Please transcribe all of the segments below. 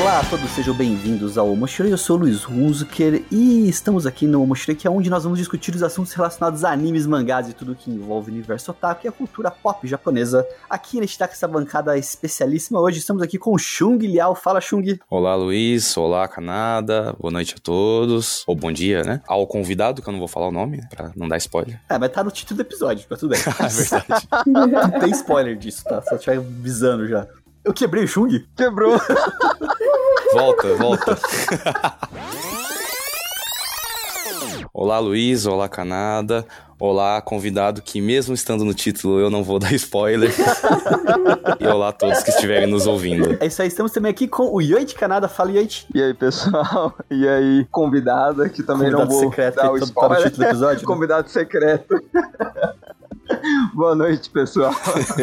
Olá a todos, sejam bem-vindos ao Omoshiroi. Eu sou o Luiz Hunzuker e estamos aqui no Omoshiroi, que é onde nós vamos discutir os assuntos relacionados a animes, mangás e tudo que envolve o universo otaku e a cultura pop japonesa. Aqui tá com essa bancada especialíssima. Hoje estamos aqui com o Chung Liao. Fala, Chung. Olá, Luiz. Olá, Canada. Boa noite a todos. Ou bom dia, né? Ao convidado, que eu não vou falar o nome, pra não dar spoiler. É, mas tá no título do episódio, tá tudo bem. é verdade. não tem spoiler disso, tá? Só estiver avisando já. Eu quebrei o Chung? Quebrou. volta, volta. Olá, Luiz. Olá, Canada. Olá, convidado que, mesmo estando no título, eu não vou dar spoiler. e olá a todos que estiverem nos ouvindo. É isso aí, estamos também aqui com o Yoit Canada. Fala, Yoit. E aí, pessoal? E aí, convidada, que também Convidado não vou secreto, dar o que tá no spoiler. título do episódio, né? Convidado secreto. Boa noite, pessoal.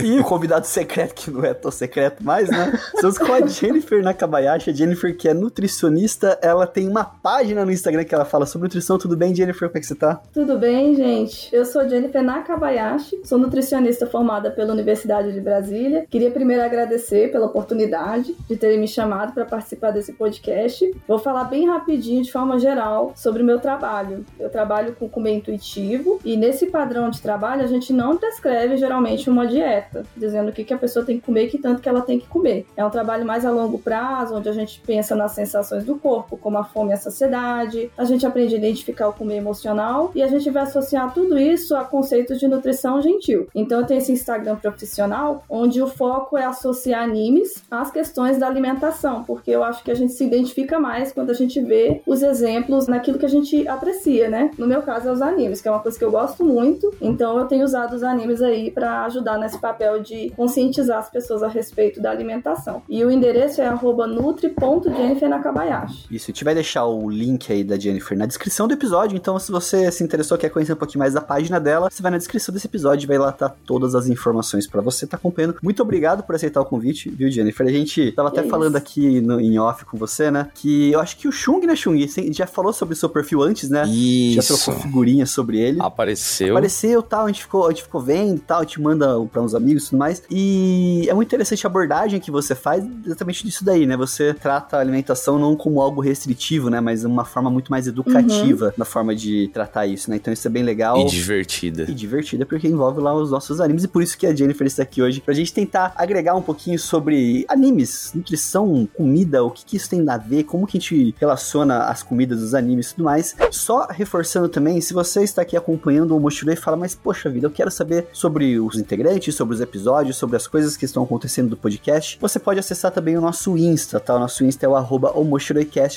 E o convidado secreto, que não é tão secreto mais, né? Estamos com a Jennifer Nakabayashi. A Jennifer, que é nutricionista, ela tem uma página no Instagram que ela fala sobre nutrição. Tudo bem, Jennifer? Como é que você tá? Tudo bem, gente? Eu sou Jennifer Nakabayashi, sou nutricionista formada pela Universidade de Brasília. Queria primeiro agradecer pela oportunidade de terem me chamado para participar desse podcast. Vou falar bem rapidinho, de forma geral, sobre o meu trabalho. Eu trabalho com comer intuitivo e nesse padrão de trabalho a gente não prescreve geralmente uma dieta, dizendo o que, que a pessoa tem que comer e que tanto que ela tem que comer. É um trabalho mais a longo prazo, onde a gente pensa nas sensações do corpo, como a fome e a saciedade, a gente aprende a identificar o comer emocional e a gente vai associar tudo isso a conceitos de nutrição gentil. Então eu tenho esse Instagram profissional, onde o foco é associar animes às questões da alimentação, porque eu acho que a gente se identifica mais quando a gente vê os exemplos naquilo que a gente aprecia, né? No meu caso é os animes, que é uma coisa que eu gosto muito, então eu tenho usado animes aí para ajudar nesse papel de conscientizar as pessoas a respeito da alimentação. E o endereço é nutri.jennifer.nakabayashi. Isso, a gente vai deixar o link aí da Jennifer na descrição do episódio. Então, se você se interessou, quer conhecer um pouquinho mais da página dela, você vai na descrição desse episódio e vai lá estar todas as informações para você estar acompanhando. Muito obrigado por aceitar o convite, viu, Jennifer? A gente tava até Que falando aqui no, em off com você, né? Que eu acho que o Chung, né, Chung? Você já falou sobre o seu perfil antes, né? Já Isso. trocou figurinha sobre ele. Apareceu. Apareceu tal, a gente ficou, a gente ficou vendo tal, a gente manda pra uns amigos e tudo mais. E é muito interessante a abordagem que você faz exatamente disso daí, né? Você trata a alimentação não como algo restritivo, né? Mas uma forma muito mais educativa na forma de tratar isso, né? Então isso é bem legal. E divertida. E divertida porque envolve lá os nossos animes e por isso que a Jennifer está aqui hoje pra gente tentar agregar um pouquinho sobre animes, nutrição, comida, o que, que isso tem a ver, como que a gente relaciona as comidas dos animes e tudo mais. Só reforçando também, se você está aqui acompanhando o Mochilei e fala, mas poxa vida, eu quero saber sobre os integrantes, sobre os episódios, sobre as coisas que estão acontecendo do podcast, você pode acessar também o nosso Insta, tá? O nosso Insta é o arroba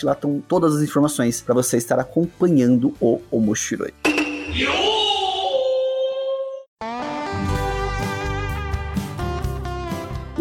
lá estão todas as informações para você estar acompanhando o Omoshiroi.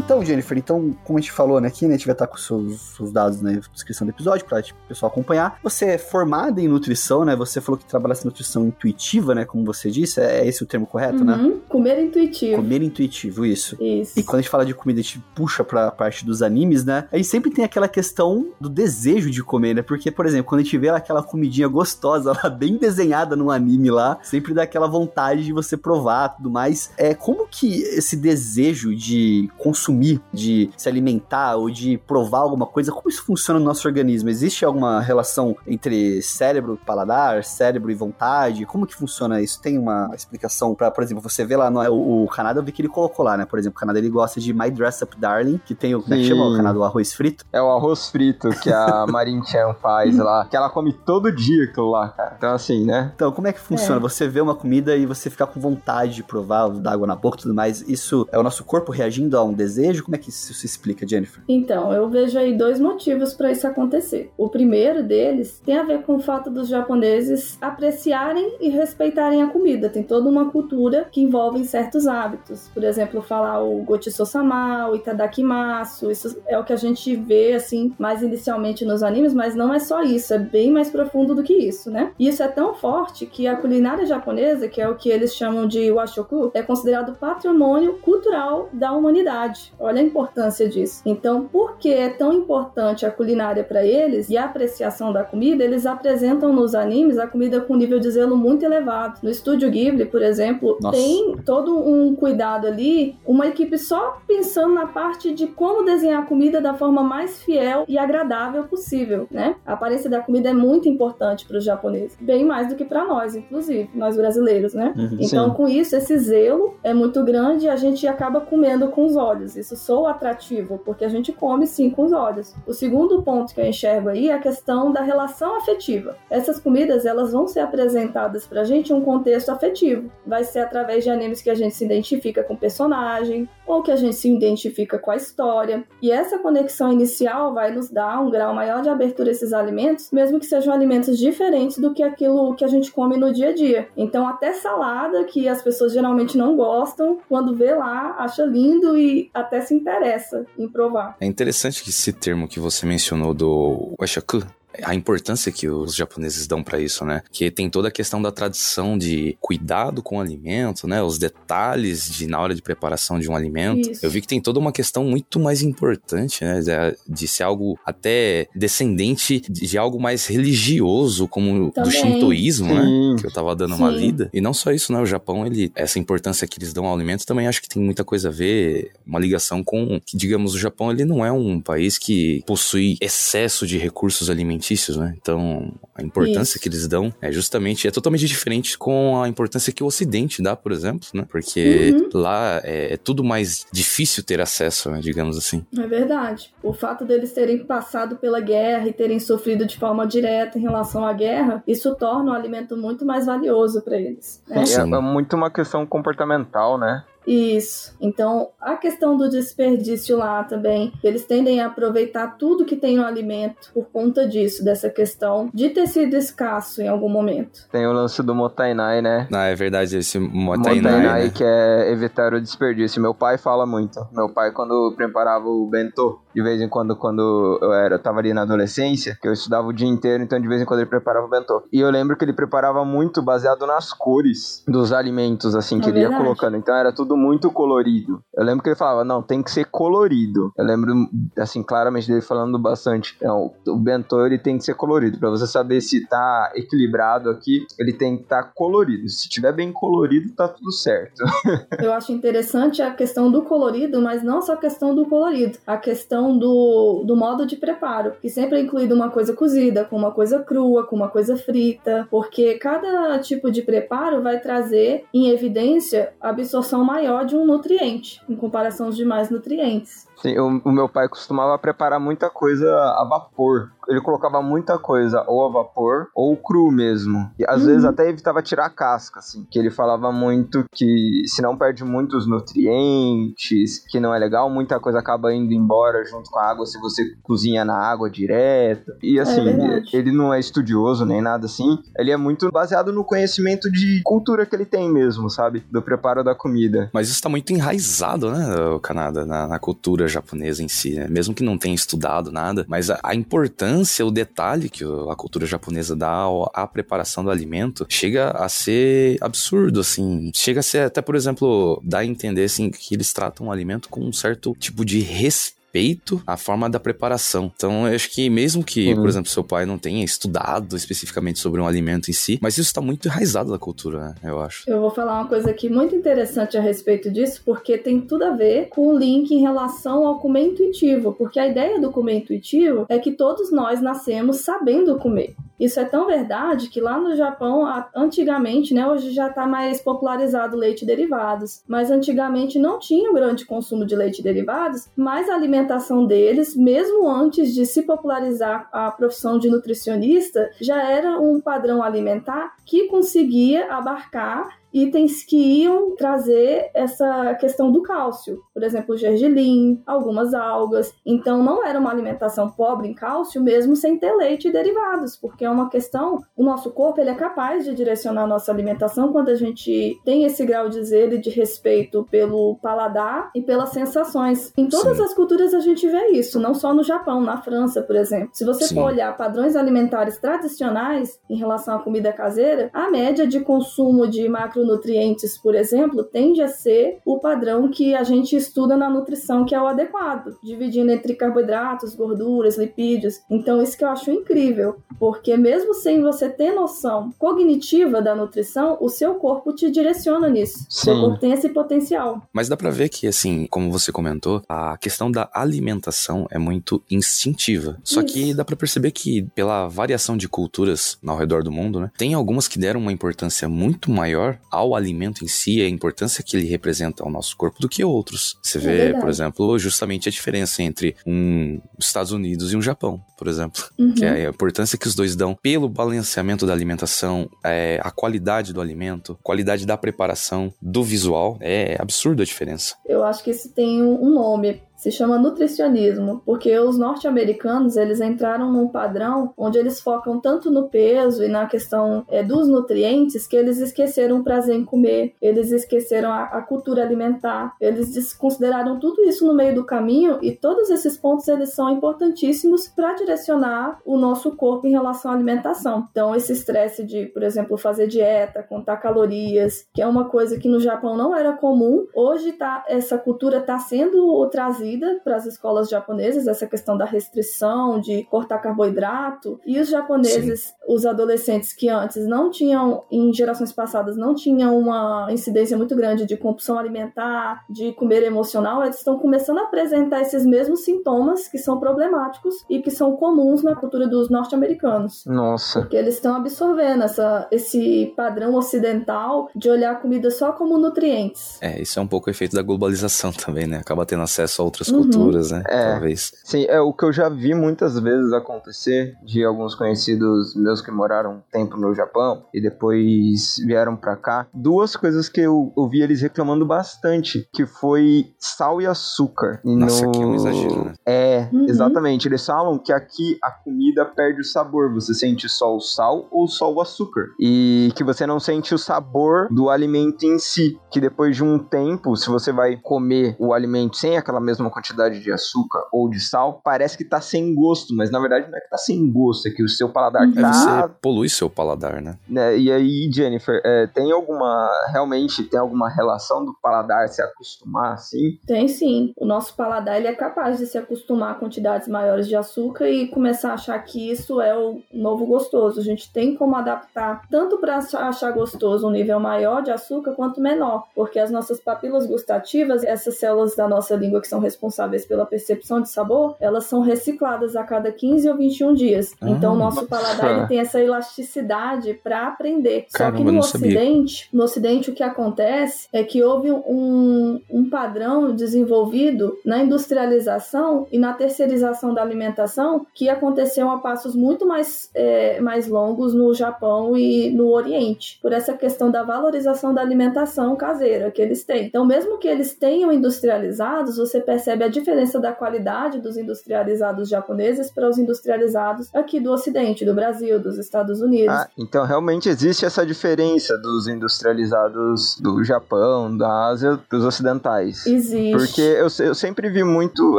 Então, Jennifer, então, como a gente falou né, aqui, né, a gente vai estar com os seus, seus dados na descrição do episódio para o pessoal acompanhar. Você é formada em nutrição, né? Você falou que trabalha em nutrição intuitiva, né? Como você disse, é esse o termo correto, né? Uhum. Comer intuitivo. Comer intuitivo, isso. Isso. E quando a gente fala de comida, a gente puxa pra parte dos animes, né? A gente sempre tem aquela questão do desejo de comer, né? Porque, por exemplo, quando a gente vê aquela comidinha gostosa lá, bem desenhada no anime lá, sempre dá aquela vontade de você provar tudo mais. É como que esse desejo de consumir, de se alimentar ou de provar alguma coisa, como isso funciona no nosso organismo? Existe alguma relação entre cérebro e paladar, cérebro e vontade? Como que funciona isso? Tem uma explicação pra, por exemplo, você vê lá no o, o Canadá, eu vi que ele colocou lá, né? Por exemplo, o Canadá ele gosta de My Dress Up Darling, que tem o, como é que chama o Canadá? O arroz frito? É o arroz frito que a Marin Chan faz lá, que ela come todo dia aquilo lá, cara. Então, assim, né? Então, como é que funciona? É. Você vê uma comida e você ficar com vontade de provar, dar água na boca e tudo mais. Isso é o nosso corpo reagindo a um desejo? Como é que isso se explica, Jennifer? Então, eu vejo aí dois motivos para isso acontecer. O primeiro deles tem a ver com o fato dos japoneses apreciarem e respeitarem a comida. Tem toda uma cultura que envolve certos hábitos. Por exemplo, falar o gochiso-sama, o itadakimasu. Isso é o que a gente vê, assim, mais inicialmente nos animes, mas não é só isso. É bem mais profundo do que isso, né? E isso é tão forte que a culinária japonesa, que é o que eles chamam de washoku, é considerado patrimônio cultural da humanidade. Olha a importância disso. Então, por que é tão importante a culinária para eles e a apreciação da comida? Eles apresentam nos animes a comida com nível de zelo muito elevado. No estúdio Ghibli, por exemplo, Nossa. tem todo um cuidado ali, uma equipe só pensando na parte de como desenhar a comida da forma mais fiel e agradável possível, né? A aparência da comida é muito importante para os japoneses, bem mais do que para nós, inclusive, nós brasileiros, né? Uhum, então, sim. com isso, esse zelo é muito grande e a gente acaba comendo com os olhos. Isso soa atrativo, porque a gente come sim com os olhos. O segundo ponto que eu enxergo aí é a questão da relação afetiva. Essas comidas, elas vão ser apresentadas pra gente em um contexto afetivo. Vai ser através de animes que a gente se identifica com o personagem, ou que a gente se identifica com a história. E essa conexão inicial vai nos dar um grau maior de abertura a esses alimentos, mesmo que sejam alimentos diferentes do que aquilo que a gente come no dia a dia. Então, até salada, que as pessoas geralmente não gostam, quando vê lá, acha lindo e até se interessa em provar. É interessante que esse termo que você mencionou do washaku, a importância que os japoneses dão para isso, né? Que tem toda a questão da tradição de cuidado com o alimento, né? Os detalhes de na hora de preparação de um alimento. Isso. Eu vi que tem toda uma questão muito mais importante, né? De ser algo até descendente de algo mais religioso, como Também. do shintoísmo, né? Sim. né? Que eu tava dando Sim. uma lida. E não só isso, né? O Japão, ele essa importância que eles dão ao alimento também acho que tem muita coisa a ver, uma ligação com que digamos o Japão, ele não é um país que possui excesso de recursos alimentícios alimentícios, né? Então, a importância Isso. que eles dão é justamente é totalmente diferente com a importância que o Ocidente dá, por exemplo, né? Porque uhum. lá é, é, tudo mais difícil ter acesso, né? digamos assim. É verdade. O fato deles terem passado pela guerra e terem sofrido de forma direta em relação à guerra, isso torna o alimento muito mais valioso para eles. Né? É, é muito uma questão comportamental, né? Isso. Então, a questão do desperdício lá também, eles tendem a aproveitar tudo que tem no alimento por conta disso, dessa questão de ter sido escasso em algum momento. Tem o lance do Motainai, né? Ah, é verdade, esse Motainai. Motainai, né? que é evitar o desperdício. Meu pai fala muito. Meu pai, quando preparava o bento, de vez em quando, quando eu era, eu tava ali na adolescência, que eu estudava o dia inteiro, então de vez em quando ele preparava o bento. E eu lembro que ele preparava muito baseado nas cores dos alimentos, assim, que é ele ia colocando. Então era tudo muito colorido. Eu lembro que ele falava, não, tem que ser colorido. Eu lembro, assim, claramente dele falando bastante. Então, o bento, ele tem que ser colorido. para você saber se tá equilibrado aqui, ele tem que estar tá colorido. Se tiver bem colorido, tá tudo certo. eu acho interessante a questão do colorido, mas não só a questão do colorido. A questão do, do modo de preparo, que sempre é incluído uma coisa cozida, com uma coisa crua, com uma coisa frita, porque cada tipo de preparo vai trazer em evidência a absorção maior de um nutriente, em comparação aos demais nutrientes. Sim, o, o, meu pai costumava preparar muita coisa a vapor. Ele colocava muita coisa ou a vapor ou cru mesmo. E às uhum. vezes até evitava tirar a casca, assim. Que ele falava muito que se não perde muitos nutrientes, que não é legal, muita coisa acaba indo embora junto com a água se você cozinha na água direto. E é assim, é ele não é estudioso nem nada assim. Ele é muito baseado no conhecimento de cultura que ele tem mesmo, sabe? Do preparo da comida. Mas isso tá muito enraizado, né, o Canadá, na, na cultura japonesa em si, né? Mesmo que não tenha estudado nada, mas a, a importância, o detalhe que a cultura japonesa dá à preparação do alimento chega a ser absurdo, assim. Chega a ser até, por exemplo, dá a entender, assim, que eles tratam o alimento com um certo tipo de respeito respeito à forma da preparação. Então, eu acho que mesmo que, uhum. por exemplo, seu pai não tenha estudado especificamente sobre um alimento em si, mas isso está muito enraizado na cultura, né, eu acho. Eu vou falar uma coisa aqui muito interessante a respeito disso, porque tem tudo a ver com o link em relação ao comer intuitivo, porque a ideia do comer intuitivo é que todos nós nascemos sabendo comer. Isso é tão verdade que lá no Japão, antigamente, né, hoje já está mais popularizado leite derivados, mas antigamente não tinha um grande consumo de leite derivados, mas a alimentação deles, mesmo antes de se popularizar a profissão de nutricionista, já era um padrão alimentar que conseguia abarcar itens que iam trazer essa questão do cálcio. Por exemplo, o gergelim, algumas algas. Então, não era uma alimentação pobre em cálcio, mesmo sem ter leite e derivados, porque é uma questão. O nosso corpo ele é capaz de direcionar a nossa alimentação quando a gente tem esse grau de zelo e de respeito pelo paladar e pelas sensações. Em todas Sim. as culturas a gente vê isso, não só no Japão, na França, por exemplo. Se você Sim. for olhar padrões alimentares tradicionais em relação à comida caseira, a média de consumo de macro macronutrientes, por exemplo, tende a ser o padrão que a gente estuda na nutrição, que é o adequado, dividindo entre carboidratos, gorduras, lipídios. Então, isso que eu acho incrível, porque mesmo sem você ter noção cognitiva da nutrição, o seu corpo te direciona nisso. Sim. Seu corpo tem esse potencial. Mas dá pra ver que, assim, como você comentou, a questão da alimentação é muito instintiva. Só que Isso. dá pra perceber que, pela variação de culturas ao redor do mundo, né, tem algumas que deram uma importância muito maior ao alimento em si, a importância que ele representa ao nosso corpo, do que outros. Você É vê, verdade. por exemplo, justamente a diferença entre um Estados Unidos e um Japão, por exemplo. Uhum. Que é a importância que os dois dão pelo balanceamento da alimentação, é, a qualidade do alimento, qualidade da preparação, do visual. É absurdo a diferença. Eu acho que isso tem um nome. Se chama nutricionismo, porque os norte-americanos eles entraram num padrão onde eles focam tanto no peso e na questão é, dos nutrientes que eles esqueceram o prazer em comer, eles esqueceram a, a cultura alimentar, eles desconsideraram tudo isso no meio do caminho e todos esses pontos eles são importantíssimos para direcionar o nosso corpo em relação à alimentação. Então esse estresse de, por exemplo, fazer dieta, contar calorias, que é uma coisa que no Japão não era comum, hoje tá essa cultura está sendo trazida para as escolas japonesas, essa questão da restrição, de cortar carboidrato. E os japoneses, os adolescentes que antes não tinham, em gerações passadas, não tinham uma incidência muito grande de compulsão alimentar, de comer emocional, eles estão começando a apresentar esses mesmos sintomas que são problemáticos e que são comuns na cultura dos norte-americanos. Nossa. Porque eles estão absorvendo essa, esse padrão ocidental de olhar a comida só como nutrientes. É, isso é um pouco o efeito da globalização também, né? Acaba tendo acesso a outras Uhum. culturas, né? É. Talvez. Sim, é o que eu já vi muitas vezes acontecer de alguns conhecidos meus que moraram um tempo no Japão e depois vieram pra cá. Duas coisas que eu ouvi eles reclamando bastante, que foi sal e açúcar. E Nossa, no... aqui é um exagero, né? É, Uhum. exatamente. Eles falam que aqui a comida perde o sabor. Você sente só o sal ou só o açúcar. E que você não sente o sabor do alimento em si. Que depois de um tempo, se você vai comer o alimento sem aquela mesma quantidade de açúcar ou de sal, parece que tá sem gosto. Mas na verdade não é que tá sem gosto, é que o seu paladar Uhum. É, tá. você polui seu paladar, né? né? E aí, Jennifer, é, tem alguma. Realmente tem alguma relação do paladar se acostumar assim? Tem sim. O nosso paladar ele é capaz de se acostumar a quantidades maiores de açúcar e começar a achar que isso é o novo gostoso. A gente tem como adaptar tanto para achar gostoso um nível maior de açúcar quanto menor, porque as nossas papilas gustativas, essas células da nossa língua que são responsáveis pela percepção de sabor, elas são recicladas a cada 15 ou 21 dias. Ah, então, o nosso paladar ele tem essa elasticidade para aprender. Só Caramba, que eu no sabia. Ocidente, no Ocidente o que acontece é que houve um, um padrão desenvolvido na industrialização e na terceirização da alimentação que aconteceu a passos muito mais, é, mais longos no Japão e no Oriente, por essa questão da valorização da alimentação caseira que eles têm. Então, mesmo que eles tenham industrializados, você percebe a diferença da qualidade dos industrializados japoneses para os industrializados aqui do Ocidente, do Brasil, dos Estados Unidos. Ah, então realmente existe essa diferença dos industrializados do Japão, da Ásia, dos ocidentais. Existe. Porque eu, eu sempre vi muito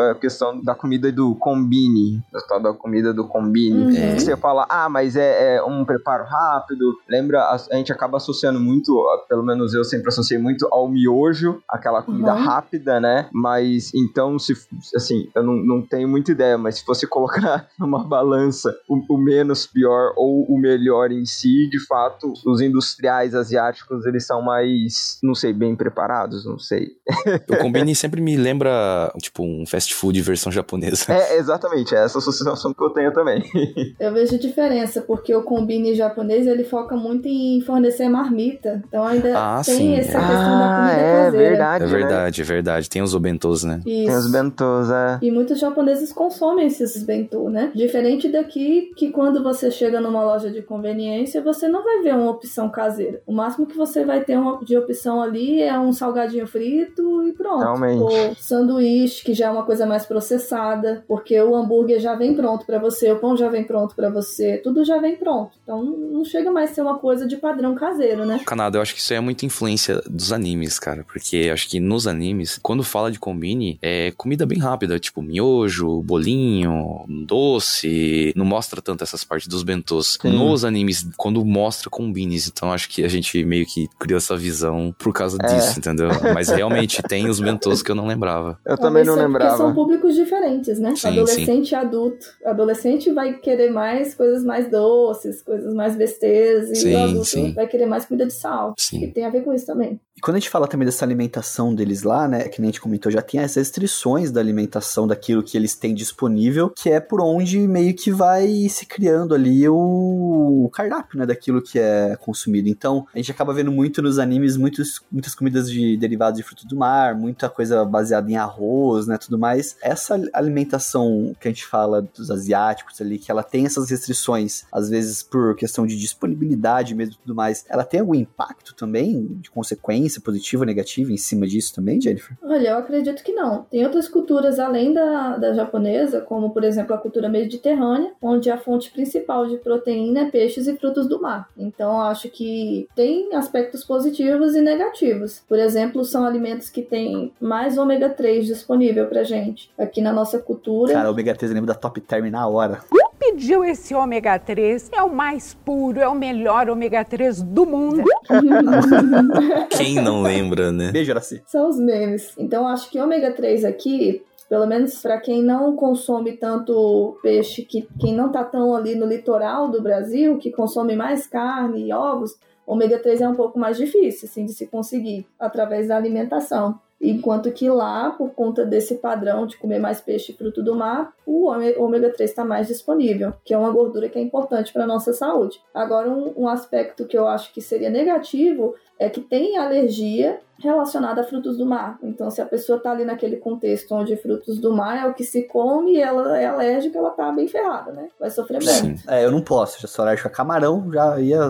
a questão da comida do combine, da comida do combine. Uhum. É. Você fala, ah, mas é, é um preparo rápido. Lembra, a, a gente acaba associando muito, pelo menos eu sempre associei muito ao miojo, aquela comida Uhum. rápida, né? Mas então, se assim, eu não, não tenho muita ideia, mas se fosse colocar numa balança o, o menos pior ou o melhor em si, de fato, os industriais asiáticos, eles são mais, não sei, bem preparados, não sei. O Combini sempre me lembra, tipo, um fast food versão japonesa. É, exatamente, é essa associação que eu tenho também. Eu vejo diferença, porque o combine japonês ele foca muito em fornecer marmita. Então ainda Ah, tem sim, essa é. questão da comida é caseira. verdade. É né? verdade, é verdade. Tem os obentos, né? Isso. Tem os bentos, é. E muitos japoneses consomem esses bentô, né? Diferente daqui, que quando você chega numa loja de conveniência, você não vai ver uma opção caseira. O máximo que você vai ter uma, de opção ali é um salgadinho frito e pronto. Realmente. Ou sanduíche, que já é uma coisa mais processada, porque o hambúrguer já vem pronto pra você, o pão já vem pronto pra você, tudo já vem pronto. Então não chega mais a ser uma coisa de padrão caseiro, né? Canadá, eu acho que isso aí é muita influência dos animes, cara. Porque eu acho que nos animes, quando fala de combine, é é comida bem rápida, tipo miojo, bolinho, doce. Não mostra tanto essas partes dos bentôs. Sim. Nos animes, quando mostra com beans, então acho que a gente meio que criou essa visão por causa É. disso, entendeu? Mas realmente tem os bentôs que eu não lembrava. Eu também Talvez não porque lembrava. São públicos diferentes, né? Sim, Adolescente e adulto. Adolescente vai querer mais coisas mais doces, coisas mais besteiras, e Sim, o adulto sim. vai querer mais comida de sal. Sim. E tem a ver com isso também. E quando a gente fala também dessa alimentação deles lá, né, que nem a gente comentou, já tem as restrições da alimentação daquilo que eles têm disponível, que é por onde meio que vai se criando ali o, cardápio, né, daquilo que é consumido. Então, a gente acaba vendo muito nos animes muitos, muitas comidas de derivados de frutos do mar, muita coisa baseada em arroz, né, tudo mais. Essa alimentação que a gente fala dos asiáticos ali, que ela tem essas restrições, às vezes por questão de disponibilidade mesmo tudo mais, ela tem algum impacto também de consequência positiva ou negativa em cima disso também, Jennifer? Olha, eu acredito que não. Tem outras culturas além da, da japonesa, como por exemplo a cultura mediterrânea, onde a fonte principal de proteína é peixes e frutos do mar. Então eu acho que tem aspectos positivos e negativos. Por exemplo, são alimentos que têm mais ômega 3 disponível pra gente. Aqui na nossa cultura. Cara, ômega 3 eu lembro da Top Term na hora. Pediu esse ômega 3, é o mais puro, é o melhor ômega 3 do mundo. Quem não lembra, né? Beijo, Araci. São os memes. Então, acho que ômega 3 aqui, pelo menos para quem não consome tanto peixe, que quem não tá tão ali no litoral do Brasil, que consome mais carne e ovos, ômega 3 é um pouco mais difícil assim, de se conseguir através da alimentação. Enquanto que lá, por conta desse padrão de comer mais peixe e fruto do mar, o ôme- ômega 3 está mais disponível, que é uma gordura que é importante para a nossa saúde. Agora, um, um aspecto que eu acho que seria negativo é que tem alergia relacionada a frutos do mar. Então, se a pessoa está ali naquele contexto onde frutos do mar é o que se come e ela é alérgica, ela tá bem ferrada, né? Vai sofrer muito. Sim. É, eu não posso, já sou alérgico a camarão, já ia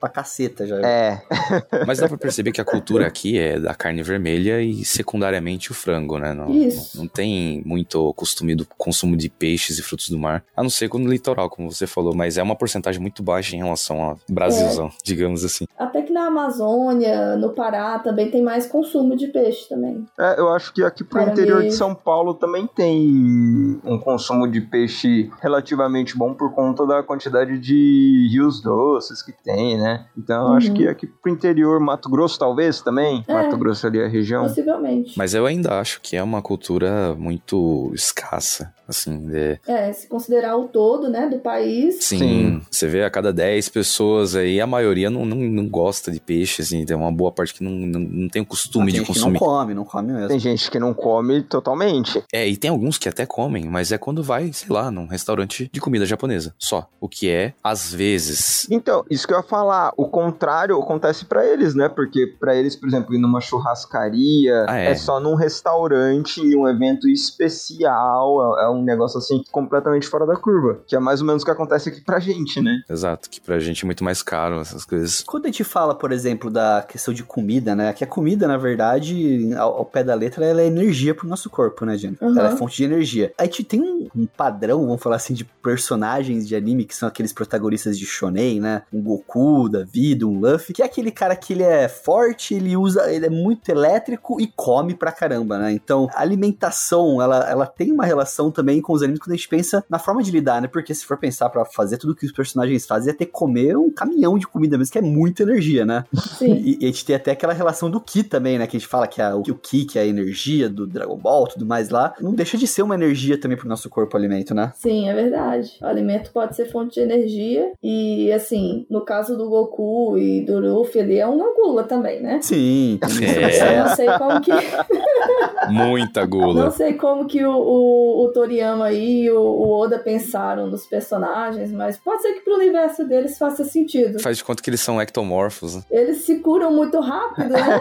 pra caceta já. É, Mas dá pra perceber que a cultura aqui é da carne vermelha e secundariamente o frango, né? Não, Isso. não, não tem muito costume do consumo de peixes e frutos do mar, a não ser no litoral, como você falou, mas é uma porcentagem muito baixa em relação ao Brasilzão, digamos assim. Até que na Amazônia, no Pará, também tem mais consumo de peixe também. É, eu acho que aqui pro Para interior mim- de São Paulo também tem um consumo de peixe relativamente bom por conta da quantidade de rios doces que tem, né? Então eu acho Uhum. que aqui pro interior, Mato Grosso talvez também, É. Mato Grosso ali é a região. Possivelmente. Mas eu ainda acho que é uma cultura muito escassa, assim, de... É, se considerar o todo, né, do país. Sim, Sim. você vê a cada 10 pessoas aí, a maioria não, não, não gosta de peixe, assim, tem uma boa parte que não, não, não tem o costume tem de gente que consumir. não come, não come mesmo. Tem gente que não come totalmente. É, e tem alguns que até comem, mas é quando vai, sei lá, num restaurante de comida japonesa. Só. O que é, às vezes. Então, isso que eu ia falar, o contrário acontece pra eles, né? Porque pra eles, por exemplo, ir numa churrascaria, Ah, é. é. só num restaurante, em um evento especial, é é um negócio assim completamente fora da curva, que é mais ou menos o que acontece aqui pra gente, né? Exato, que pra gente é muito mais caro essas coisas. Quando a gente fala, por exemplo, da questão de comida, né? Que a comida, na verdade, ao, ao pé da letra, ela é energia pro nosso corpo, né, Jennifer? Uhum. Ela é fonte de energia. A gente tem um, um padrão, vamos falar assim, de personagens de anime, que são aqueles protagonistas de shonen, né? Um Goku, da vida, um Luffy, que é aquele cara que ele é forte, ele usa, ele é muito elétrico e come pra caramba, né? Então, a alimentação, ela, ela tem uma relação também com os animes quando a gente pensa na forma de lidar, né? Porque se for pensar pra fazer tudo que os personagens fazem, é ter que comer um caminhão de comida mesmo, que é muita energia, né? Sim. E, e a gente tem até aquela relação do Ki também, né? Que a gente fala que a- o Ki, que é a energia do Dragon Ball, tudo mais lá, não deixa de ser uma energia também pro nosso corpo o alimento, né? Sim, é verdade. O alimento pode ser fonte de energia. E, assim, no caso do Goku e do Luffy, ele é uma gula também, né? Sim. É. Eu não sei como que. Muita Não gula. sei como que o, o, o Toriyama aí e o, o Oda pensaram nos personagens, mas pode ser que pro universo deles faça sentido. Faz de conta que eles são ectomorfos. né? Eles se curam muito rápido, né?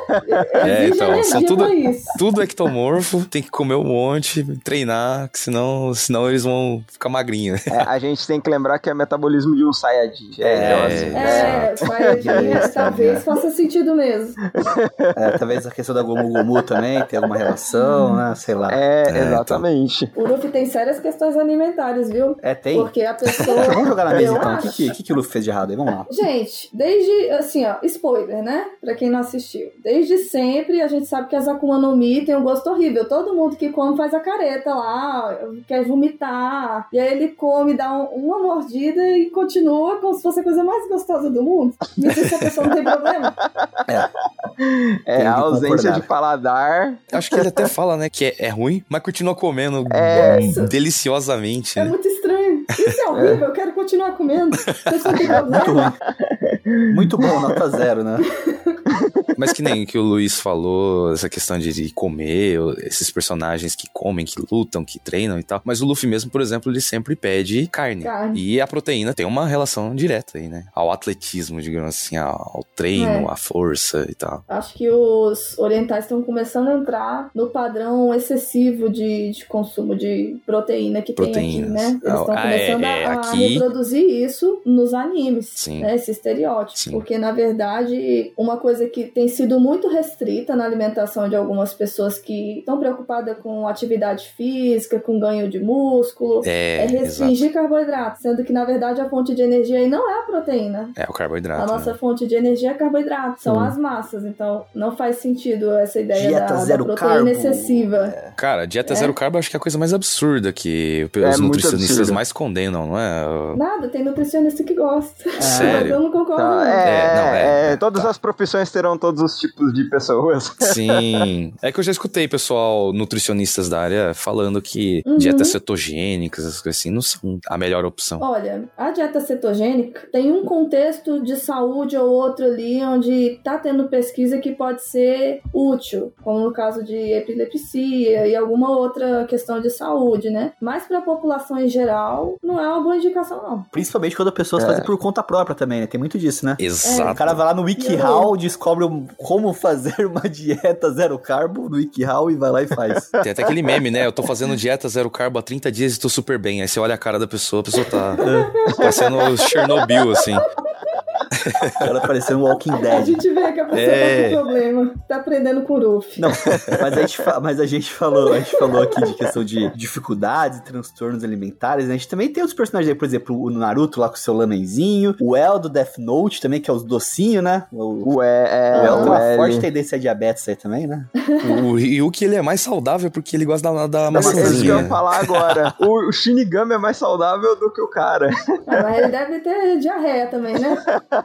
É, então, são tudo-. Tudo ectomorfo, tem que comer um monte, treinar, que senão, senão eles vão ficar magrinhos. É, a gente tem que lembrar que é metabolismo de um Saiyajin. É, então, assim, né? É, Saiyajin, Isso, talvez faça sentido mesmo. É, talvez a questão da Gomu Gomu também tem alguma relação, né? Sei lá. É, É, exatamente. O Luffy tem sérias questões alimentares, viu? É, tem. Porque a pessoa. Vamos jogar na mesa Eu então. O acho. que, que, que, que o Luffy fez de errado aí? Vamos lá. Gente, desde assim, ó, spoiler, né? Pra quem não assistiu. Desde sempre a gente sabe que as Akuma no Mi tem um gosto horrível. Todo mundo que come faz a careta lá, quer vomitar. E aí ele come, dá um, uma mordida e continua como se fosse a coisa mais gostosa do mundo. Me diz se a pessoa não tem problema. É, Tem a ausência concordar. de paladar. Acho que ele até fala, né, que é, é ruim, mas continua comendo É. deliciosamente. É né? muito estranho. Isso é horrível, eu quero continuar comendo. Não tem Muito problema. ruim. Muito bom, nota zero, né? Mas que nem que o Luiz falou, essa questão de, comer, esses personagens que comem, que lutam, que treinam e tal. Mas o Luffy mesmo, por exemplo, ele sempre pede carne. Carne. E a proteína tem uma relação direta aí, né? Ao atletismo, digamos assim, ao, treino, É. à força e tal. Acho que os orientais estão começando a entrar no padrão excessivo de, de consumo de proteína que tem aqui, Proteínas. né? Eles estão Ah, começando é, é, a, a aqui- reproduzir isso nos animes, Sim. né? Esse estereótipo. Sim. Porque, na verdade, uma coisa que tem sido muito restrita na alimentação de algumas pessoas que estão preocupadas com atividade física, com ganho de músculo, É, é exato. restringir carboidrato, sendo que, na verdade, a fonte de energia aí não é a proteína. É o carboidrato. A nossa né? fonte de energia é carboidrato, são Hum. as massas. Então não faz sentido essa ideia Dieta da, da zero proteína carbo. excessiva. Cara, dieta É. zero carbo eu acho que é a coisa mais absurda que É os muito nutricionistas mais condenam, não é? Nada, tem nutricionista que gosta. Sério? Mas eu não concordo. Tá, não. é, É, não, é, é, todas tá. as profissões terão todos os tipos de pessoas. Sim. É que eu já escutei pessoal, nutricionistas da área, falando que Uhum. dietas cetogênicas, essas coisas assim, não são a melhor opção. Olha, a dieta cetogênica tem um contexto de saúde ou outro ali onde tá tendo pesquisa que pode ser útil, como no caso de epilepsia e alguma outra questão de saúde, né? Mas para a população em geral, não é uma boa indicação, não. Principalmente quando as pessoas É. fazem por conta própria também, né? Tem muito disso, né? Exato. O cara vai lá no WikiHow, descobre um- como fazer uma dieta zero carbo no WikiHow e vai lá e faz. Tem até aquele meme, né? Eu tô fazendo dieta zero carbo há 30 dias e tô super bem. Aí você olha a cara da pessoa, a pessoa tá parecendo o Chernobyl, assim. O cara parecendo um Walking A Dead. gente vê que a pessoa É. tá com problema, tá aprendendo com o Ruff. Não, mas a, gente fa- mas a gente falou, a gente falou aqui de questão de dificuldades e transtornos alimentares, né? A gente também tem outros personagens aí, por exemplo, o Naruto lá com o seu lamenzinho, o El do Death Note também, que é os docinhos, né? O, O é, é, o El tem uma L. forte tendência a diabetes aí também, né? O Ryuki, ele é mais saudável porque ele gosta da, da É isso que eu maçãzinha. ia falar agora. O, o Shinigami é mais saudável do que o cara. Ah, mas ele deve ter diarreia também, né?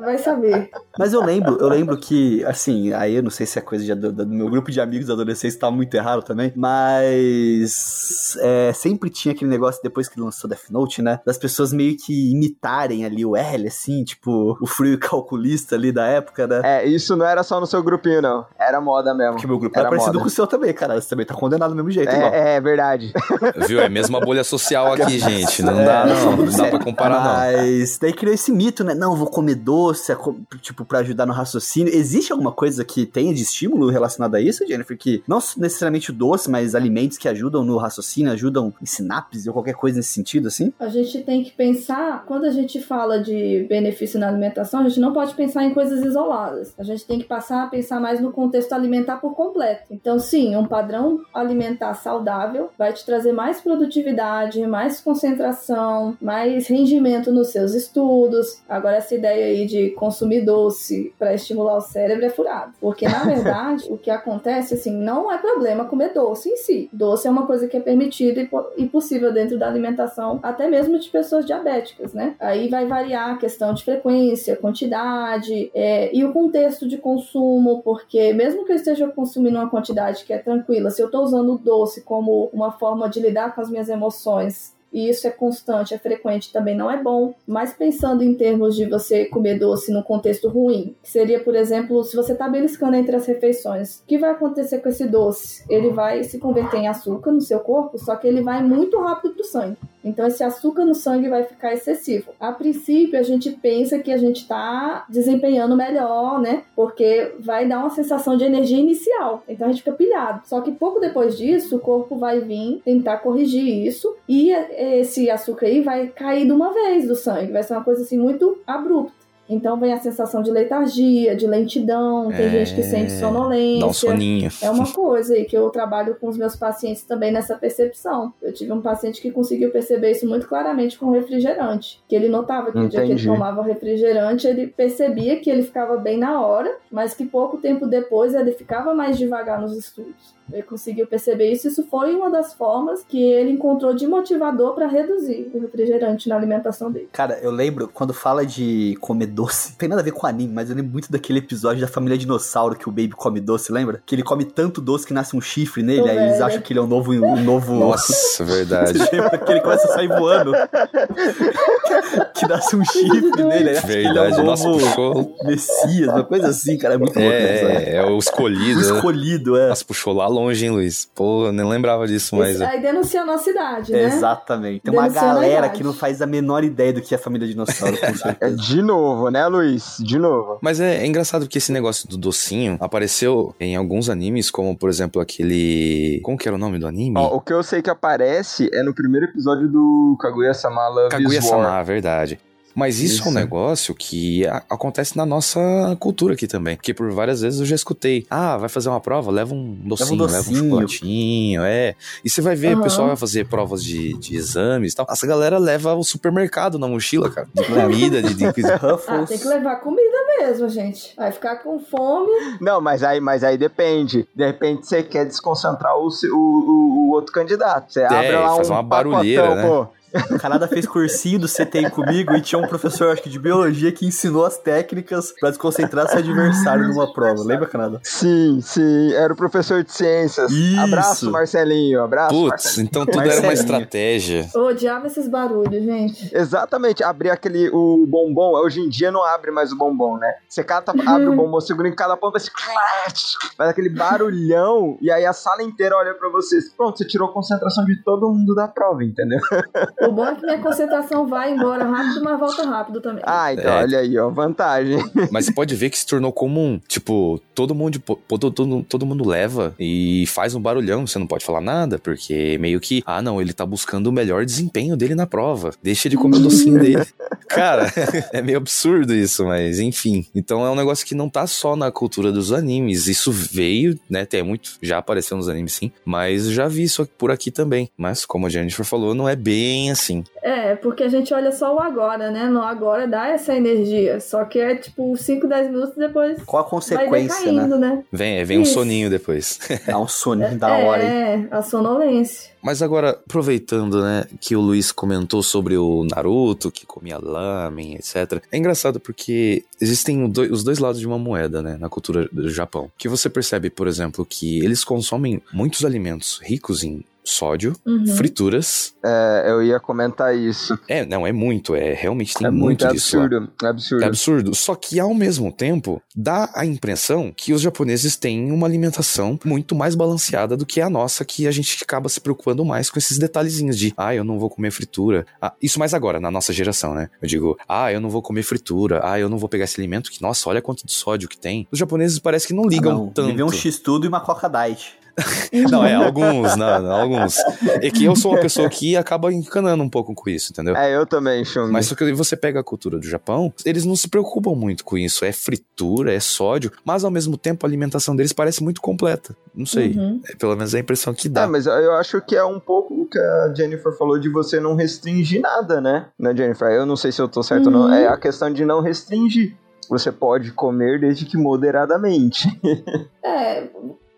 Vai saber. Mas eu lembro, eu lembro que, assim, aí eu não sei se é coisa de ado- do meu grupo de amigos adolescentes tá muito errado também, mas é, sempre tinha aquele negócio depois que lançou Death Note, né? Das pessoas meio que imitarem ali o L, assim, tipo, o frio calculista ali da época, né? É, isso não era só no seu grupinho, não. Era moda mesmo. Porque meu grupo era era parecido moda. com o seu também, cara. Você também tá condenado do mesmo jeito, igual. É, é verdade. Viu? É mesmo a bolha social aqui, gente. Não dá, É, não. Não dá pra comparar, não. Mas daí criou esse mito, né? Não, vou comer doce, co- tipo, pra ajudar no raciocínio. Existe alguma coisa que tenha de estímulo relacionado a isso, Jennifer? Que não necessariamente o doce, mas alimentos que ajudam no raciocínio, ajudam em sinapse ou qualquer coisa nesse sentido, assim? A gente tem que pensar, quando a gente fala de benefício na alimentação, a gente não pode pensar em coisas isoladas. A gente tem que passar a pensar mais no contexto alimentar por completo. Então, sim, um padrão alimentar saudável vai te trazer mais produtividade, mais concentração, mais rendimento nos seus estudos. Agora, essa ideia aí de consumir doce para estimular o cérebro é furado. Porque, na verdade, o que acontece, assim, não é problema comer doce em si. Doce é uma coisa que é permitida e, po- e possível dentro da alimentação, até mesmo de pessoas diabéticas, né? Aí vai variar a questão de frequência, quantidade é, e o contexto de consumo, porque mesmo que eu esteja consumindo uma quantidade que é tranquila, se eu estou usando o doce como uma forma de lidar com as minhas emoções e isso é constante, é frequente, também não é bom. Mas pensando em termos de você comer doce num contexto ruim, que seria, por exemplo, se você está beliscando entre as refeições, o que vai acontecer com esse doce? Ele vai se converter em açúcar no seu corpo, só que ele vai muito rápido para o sangue. Então esse açúcar no sangue vai ficar excessivo. A princípio a gente pensa que a gente está desempenhando melhor, né? Porque vai dar uma sensação de energia inicial. Então a gente fica pilhado. Só que pouco depois disso o corpo vai vir tentar corrigir isso e esse açúcar aí vai cair de uma vez do sangue. Vai ser uma coisa assim muito abrupta. Então vem a sensação de letargia, de lentidão, tem É, gente que sente sonolência. Dá um soninho. É uma coisa aí que eu trabalho com os meus pacientes também nessa percepção. Eu tive um paciente que conseguiu perceber isso muito claramente com o refrigerante. Que ele notava que o dia que ele tomava o refrigerante, ele percebia que ele ficava bem na hora, mas que pouco tempo depois ele ficava mais devagar nos estudos. Ele conseguiu perceber isso. Isso foi uma das formas que ele encontrou de motivador para reduzir o refrigerante na alimentação dele. Cara, eu lembro quando fala de comer doce, não tem nada a ver com anime, mas eu lembro muito daquele episódio da família dinossauro que o Baby come doce, lembra? Que ele come tanto doce que nasce um chifre nele, Tô aí eles velha. acham que ele é um novo. Um novo... Nossa, verdade. Que ele começa a sair voando? que nasce um chifre nele, aí acha que ele é Verdade. um Nossa, novo puxou. Messias, uma coisa assim, cara. É muito louco esse episódio. É, é o O escolhido. né? escolhido, é. Nossa, puxou lá longe, hein, Luiz? Pô, eu nem lembrava disso, mas. Esse- aí denuncia a nossa idade, né? Exatamente. Tem uma Denunciando a galera que não faz a menor ideia do que é a família dinossauro, com É certeza. de novo, né, Luiz? De novo. Mas é, é engraçado que esse negócio do docinho apareceu em alguns animes, como por exemplo aquele. Como que era o nome do anime? Ó, o que eu sei que aparece é no primeiro episódio do Kaguya-sama Love. Kaguya-sama, verdade. Mas isso, é um Isso. negócio que a- acontece na nossa cultura aqui também. Porque por várias vezes eu já escutei. Ah, vai fazer uma prova? Leva um docinho, leva um, docinho. chocolatinho, é. E você vai ver, o Aham. pessoal vai fazer provas de, de exames e tal. Essa galera leva o supermercado na mochila, cara. De comida, de, de... Ah, Ruffles. tem que levar comida mesmo, gente. Vai ficar com fome. Não, mas aí, mas aí depende. De repente você quer desconcentrar o, o, o, o outro candidato. Você abre lá um faz uma barulheira, pacotão, né? pô. O Canadá fez cursinho do CTI comigo e tinha um professor, acho que de biologia, que ensinou as técnicas pra desconcentrar seu adversário numa prova. Lembra, Canadá? Sim, sim. Era o professor de ciências. Isso. Abraço, Marcelinho. Abraço, Putz, Marcelinho. então tudo era uma Marcelinho. estratégia. Eu odiava esses barulhos, gente. Exatamente, abrir aquele o bombom. Hoje em dia não abre mais o bombom, né? Você cata, abre o bombom, segura em cada ponta, vai faz aquele barulhão e aí a sala inteira olha pra vocês. Pronto, você tirou a concentração de todo mundo da prova, entendeu? O bom é que minha concentração vai embora rápido, mas volta rápido também. Ah, então É. olha aí, ó, vantagem. Mas você pode ver que se tornou comum. Tipo, todo mundo, todo, todo, todo mundo leva e faz um barulhão. Você não pode falar nada, porque meio que, ah, não, ele tá buscando o melhor desempenho dele na prova. Deixa ele comer o docinho dele. Cara, é meio absurdo isso, mas enfim. Então é um negócio que não tá só na cultura dos animes. Isso veio, né? Tem muito, já apareceu nos animes sim, mas já vi isso por aqui também. Mas como a Jennifer falou, não é bem assim. É, porque a gente olha só o agora, né? No agora dá essa energia. Só que é tipo 5, 10 minutos depois Qual a consequência, né? decaindo, né? Vem, vem um soninho depois. Dá um soninho da hora? É, a sonolência. Mas agora, aproveitando, né, que o Luiz comentou sobre o Naruto, que comia lamen, etc. É engraçado porque existem os dois lados de uma moeda, né, na cultura do Japão. Que você percebe, por exemplo, que eles consomem muitos alimentos ricos em sódio, Uhum. frituras. É, eu ia comentar isso. É, não, é muito, é realmente tem é muito, muito disso lá. absurdo. É absurdo. É absurdo. Só que ao mesmo tempo, dá a impressão que os japoneses têm uma alimentação muito mais balanceada do que a nossa, que a gente acaba se preocupando mais com esses detalhezinhos de, ah, eu não vou comer fritura. Ah, isso mais agora, na nossa geração, né? Eu digo, ah, eu não vou comer fritura. Ah, eu não vou pegar esse alimento que, nossa, olha quanto de sódio que tem. Os japoneses parece que não ligam não, tanto. Vê um X-Tudo e uma Coca Diet. Não, é alguns, não, não, alguns. É que eu sou uma pessoa que acaba encanando um pouco com isso, entendeu? É, eu também, Chung. Mas só que você pega a cultura do Japão, eles não se preocupam muito com isso. É fritura, é sódio, mas ao mesmo tempo a alimentação deles parece muito completa. Não sei. Uhum. É pelo menos a impressão que É, dá. mas eu acho que é um pouco o que a Jennifer falou de você não restringir nada, né? Né, Jennifer? Eu não sei se eu tô certo ou não. Uhum. É a questão de não restringir. Você pode comer desde que moderadamente. É,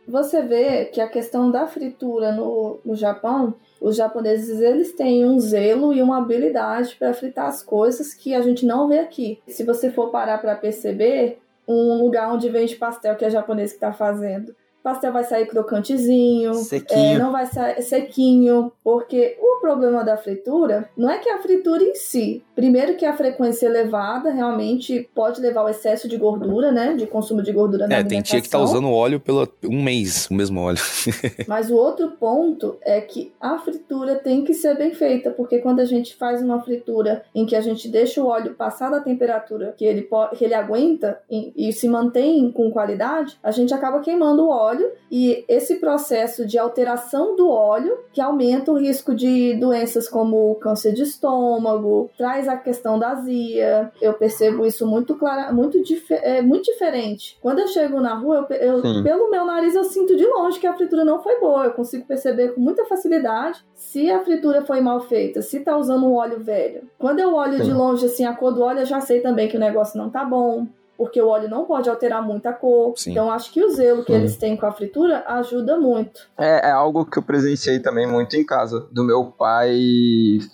você vê que a questão da fritura no, no Japão, os japoneses eles têm um zelo e uma habilidade para fritar as coisas que a gente não vê aqui. Se você for parar para perceber, um lugar onde vende pastel que é japonês que está fazendo, pastel vai sair crocantezinho, é, não vai sair sequinho, porque o problema da fritura não é que a fritura em si, primeiro que a frequência elevada realmente pode levar ao excesso de gordura, né, de consumo de gordura na É, tem tia que tá usando óleo pelo um mês, o mesmo óleo. Mas o outro ponto é que a fritura tem que ser bem feita, porque quando a gente faz uma fritura em que a gente deixa o óleo passar da temperatura que ele, que ele aguenta e, e se mantém com qualidade, a gente acaba queimando o óleo óleo e esse processo de alteração do óleo que aumenta o risco de doenças como câncer de estômago, traz a questão da azia. Eu percebo isso muito claro, muito, dif é, muito diferente. Quando eu chego na rua, eu, eu pelo meu nariz eu sinto de longe que a fritura não foi boa. Eu consigo perceber com muita facilidade se a fritura foi mal feita, se tá usando um óleo velho. Quando eu olho Sim. de longe assim a cor do óleo, eu já sei também que o negócio não tá bom porque o óleo não pode alterar muito a cor. Sim. Então acho que o zelo que eles têm com a fritura ajuda muito. É, é, algo que eu presenciei também muito em casa, do meu pai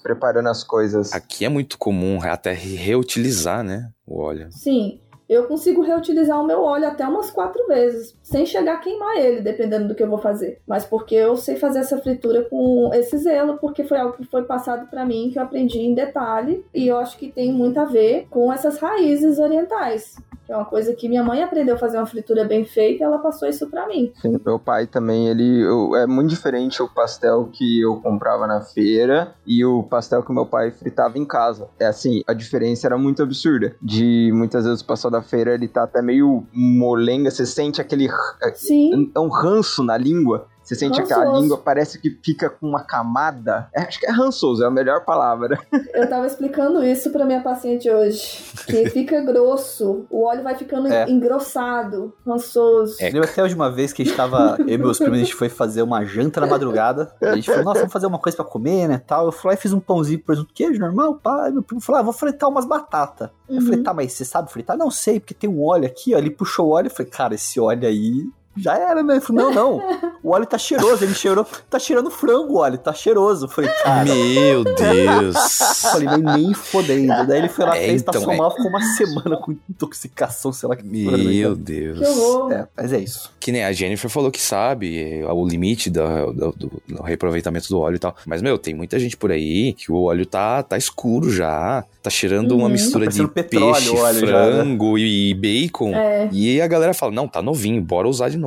preparando as coisas. Aqui é muito comum até reutilizar, né, o óleo. Sim eu consigo reutilizar o meu óleo até umas quatro vezes, sem chegar a queimar ele, dependendo do que eu vou fazer. Mas porque eu sei fazer essa fritura com esse zelo, porque foi algo que foi passado para mim, que eu aprendi em detalhe, e eu acho que tem muito a ver com essas raízes orientais é uma coisa que minha mãe aprendeu a fazer uma fritura bem feita e ela passou isso para mim. Sim, meu pai também, ele eu, é muito diferente o pastel que eu comprava na feira e o pastel que meu pai fritava em casa. É assim, a diferença era muito absurda. De muitas vezes o pastel da feira ele tá até meio molenga, você sente aquele Sim. é um ranço na língua. Você sente rançoso. que a língua parece que fica com uma camada. É, acho que é rançoso, é a melhor palavra. Eu tava explicando isso pra minha paciente hoje. Que fica grosso, o óleo vai ficando é. engrossado, rançoso. É. Lembro até hoje uma vez que a gente tava, eu e meus primos, a gente foi fazer uma janta na madrugada. A gente falou, nossa, vamos fazer uma coisa pra comer, né, tal. Eu fui lá e fiz um pãozinho, presunto, queijo normal, pá. Meu primo falou, ah, vou fritar umas batatas. Uhum. Eu falei, tá, mas você sabe fritar? Não sei, porque tem um óleo aqui, ó. Ele puxou o óleo, eu falei, cara, esse óleo aí já era, né? Falei, não, não. O óleo tá cheiroso. Ele cheirou. Tá cheirando frango o óleo, tá cheiroso. Falei, cara. Meu Deus. Falei, nem, nem fodendo. Daí ele foi lá, é, fez, então, passou é... mal, ficou uma semana com intoxicação, sei lá que Meu Deus. Que. É, mas é isso. Que nem a Jennifer falou que sabe é, o limite do, do, do, reaproveitamento do óleo e tal. Mas, meu, tem muita gente por aí que o óleo tá, tá escuro já. Tá cheirando uhum. uma mistura tá de petróleo, peixe, frango já, né? e bacon. É. E a galera fala, não, tá novinho, bora usar de novo.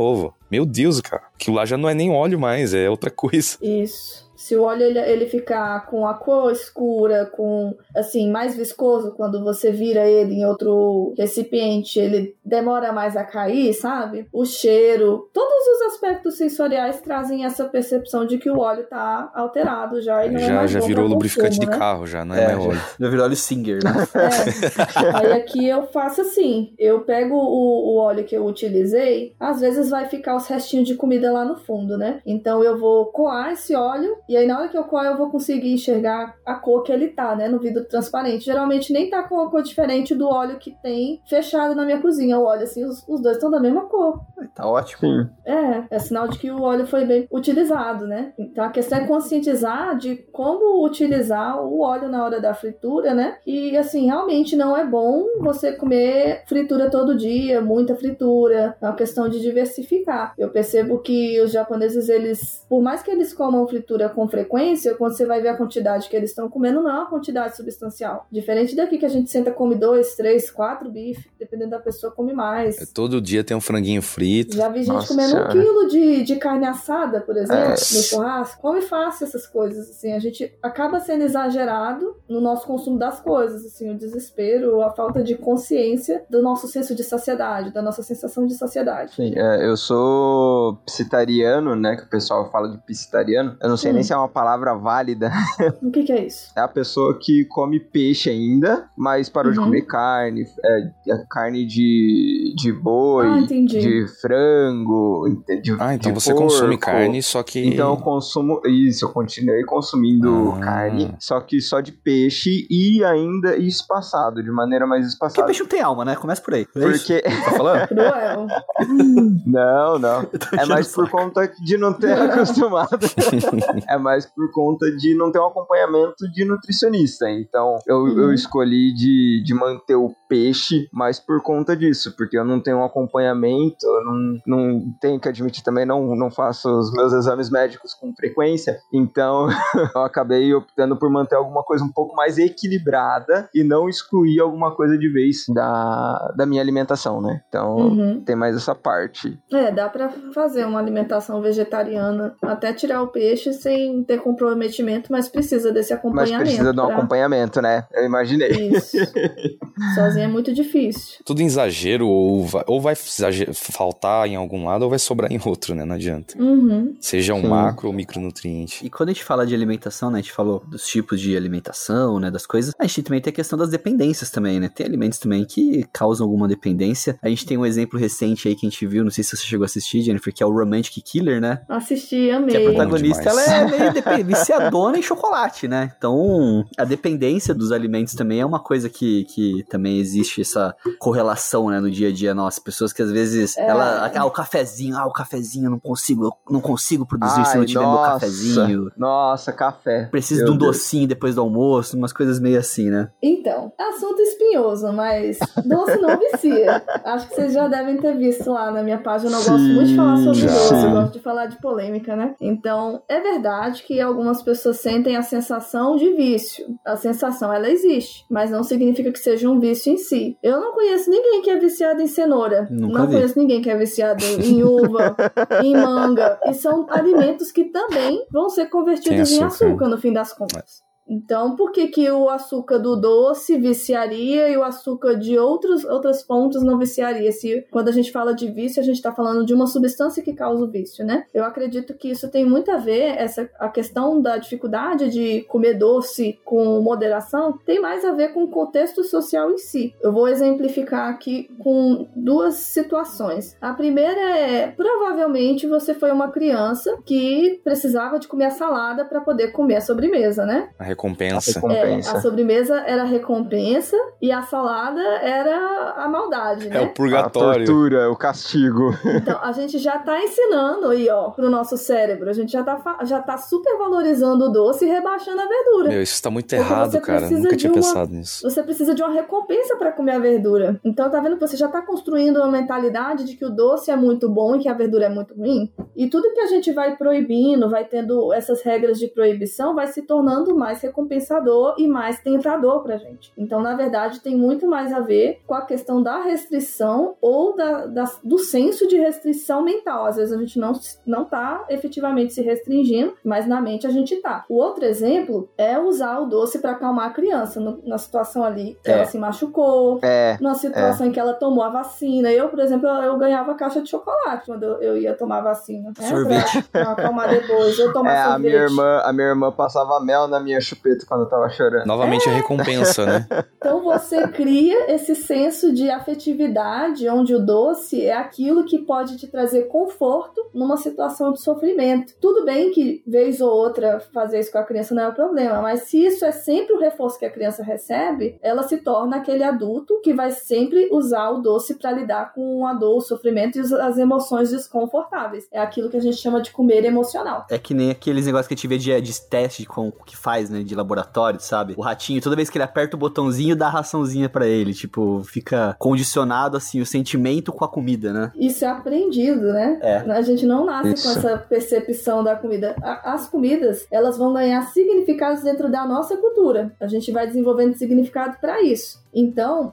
Meu Deus, cara. Aquilo lá já não é nem óleo mais, é outra coisa. Isso. Se o óleo ele, ele ficar com a cor escura, com assim, mais viscoso, quando você vira ele em outro recipiente, ele demora mais a cair, sabe? O cheiro, todos os aspectos sensoriais trazem essa percepção de que o óleo tá alterado já e não já, é mais Já virou lubrificante consumo, de né? carro, já, não é, é mais óleo. Já virou óleo Singer, né? É. Aí aqui eu faço assim, eu pego o, o óleo que eu utilizei, às vezes vai ficar os restinhos de comida lá no fundo, né? Então eu vou coar esse óleo e aí na hora que eu coar eu vou conseguir enxergar a cor que ele tá, né, no vidro transparente. Geralmente nem tá com uma cor diferente do óleo que tem fechado na minha cozinha. O óleo assim, os, os dois estão da mesma cor. Tá ótimo. Sim. É, é sinal de que o óleo foi bem utilizado, né? Então a questão é conscientizar de como utilizar o óleo na hora da fritura, né? E assim, realmente não é bom você comer fritura todo dia, muita fritura. É uma questão de diversificar. Eu percebo que os japoneses, eles, por mais que eles comam fritura com frequência, quando você vai ver a quantidade que eles estão comendo, não é uma quantidade substancial. Diferente daqui que a gente senta come dois, três, quatro bife, dependendo da pessoa, come mais. É, todo dia tem um franguinho frito. Já vi gente Nossa comendo senhora. um quilo de, de carne assada, por exemplo, é. no churrasco. Come fácil essas coisas, assim. A gente acaba sendo exagerado no nosso consumo das coisas, assim, o desespero, a falta de consciência do nosso senso de saciedade, da nossa sensação de saciedade. Sim, é, eu sou psitariano, né, que o pessoal fala de psitariano. Eu não sei hum. nem se é uma palavra válida. O que, que, é isso? É a pessoa que come peixe ainda, mas parou uhum. de comer carne, é, é, carne de, de boi, ah, de frango, de, Ah, então de você porco. consome carne, só que... Então eu consumo, isso, eu continuei consumindo ah. carne, só que só de peixe e ainda espaçado, de maneira mais espaçada. Porque peixe não tem alma, né? Começa por aí. É Porque... tá falando? Cruel. não, não. É mais por conta de não ter acostumado. é mais por conta de não ter um acompanhamento de nutricionista. Então, eu, uhum. eu escolhi de, de manter o peixe, mas por conta disso, porque eu não tenho um acompanhamento, eu não, não tenho que admitir também, não, não faço os meus exames médicos com frequência, então eu acabei optando por manter alguma coisa um pouco mais equilibrada e não excluir alguma coisa de vez da, da minha alimentação, né? Então uhum. tem mais essa parte. É, dá para fazer uma alimentação vegetariana, até tirar o peixe sem ter comprometimento, mas precisa desse acompanhamento. Mas precisa de um pra... acompanhamento, né? Eu imaginei. Isso. Só É muito difícil. Tudo em exagero, ou vai, ou vai faltar em algum lado, ou vai sobrar em outro, né? Não adianta. Uhum. Seja um Sim. macro ou micronutriente. E quando a gente fala de alimentação, né, a gente falou dos tipos de alimentação, né, das coisas, a gente também tem a questão das dependências também, né? Tem alimentos também que causam alguma dependência. A gente tem um exemplo recente aí que a gente viu, não sei se você chegou a assistir, Jennifer, que é o Romantic Killer, né? Assisti, amei. Que a protagonista ela é meio viciadona em chocolate, né? Então, a dependência dos alimentos também é uma coisa que, que também existe essa correlação, né, no dia a dia nosso. Pessoas que às vezes, É. ela, ah, o cafezinho, ah, o cafezinho, eu não consigo, eu não consigo produzir se Ai, não tiver meu nossa. cafezinho. Nossa, café. Preciso Meu de um Deus. docinho depois do almoço, umas coisas meio assim, né? Então, assunto espinhoso, mas doce não vicia. Acho que vocês já devem ter visto lá na minha página. Eu gosto muito de falar sobre já. doce, eu Sim. gosto de falar de polêmica, né? Então, é verdade que algumas pessoas sentem a sensação de vício. A sensação, ela existe, mas não significa que seja um vício em si. Eu não conheço ninguém que é viciado em cenoura. Nunca não vi. conheço ninguém que é viciado em uva, em manga. E são alimentos que também vão ser convertidos Tem em açúcar. açúcar no fim das contas. Então, por que, que o açúcar do doce viciaria e o açúcar de outros, outras fontes não viciaria? Se quando a gente fala de vício, a gente está falando de uma substância que causa o vício, né? Eu acredito que isso tem muito a ver, essa, a questão da dificuldade de comer doce com moderação, tem mais a ver com o contexto social em si. Eu vou exemplificar aqui com duas situações. A primeira é, provavelmente você foi uma criança que precisava de comer a salada para poder comer a sobremesa, né? Recompensa. Recom- É, Recompensa. a sobremesa era a recompensa e a salada era a maldade, É né? o A purgatório. tortura, o castigo. Então, a gente já tá ensinando aí, ó, pro nosso cérebro. A gente já tá, já tá super valorizando o doce e rebaixando a verdura. Meu, isso tá muito Porque errado, você cara. precisa Nunca de tinha uma- pensado nisso. Você precisa de uma recompensa para comer a verdura. Então, tá vendo que você já tá construindo uma mentalidade de que o doce é muito bom e que a verdura é muito ruim? E tudo que a gente vai proibindo, vai tendo essas regras de proibição, vai se tornando mais recompensador e mais tentador pra gente. Então, na verdade, tem muito mais a ver com a questão da restrição ou da, da- do senso de restrição mental. Às vezes a gente não, não tá efetivamente se restringindo, mas na mente a gente tá. O outro exemplo é usar o doce para acalmar a criança. No- na situação ali, É. ela se machucou, É. numa situação em que ela tomou a vacina. Eu, por exemplo, eu, eu ganhava caixa de chocolate quando eu, eu ia tomar vacina. Né? Sorvete. Pra, pra acalmar depois. Eu tomar É, a sorvete. minha irmã, a minha irmã passava mel na minha chupeta quando eu tava chorando. Novamente a recompensa, né? Então você cria esse senso de afetividade, onde o doce é aquilo que pode te trazer conforto numa situação de sofrimento. Tudo bem que vez ou outra fazer isso com a criança não é o problema, mas se isso é sempre o reforço que a criança recebe, ela se torna aquele adulto que vai sempre usar o doce para lidar com a dor, o sofrimento e as emoções desconfortáveis. É aquilo que a gente chama de comer emocional. É que nem aqueles negócios que a gente vê de, de teste com, que faz, né, de laboratório, sabe? O ratinho, toda vez que ele aperta o botãozinho, dá a raçãozinha pra ele. Tipo, fica condicionado, assim, o sentimento com a comida, né? Isso é aprendido, né? É. A gente não nasce Isso. com essa percepção da comida. A- As comidas, elas vão ganhar significados dentro da nossa cultura. A gente vai desenvolvendo significado para isso. Então,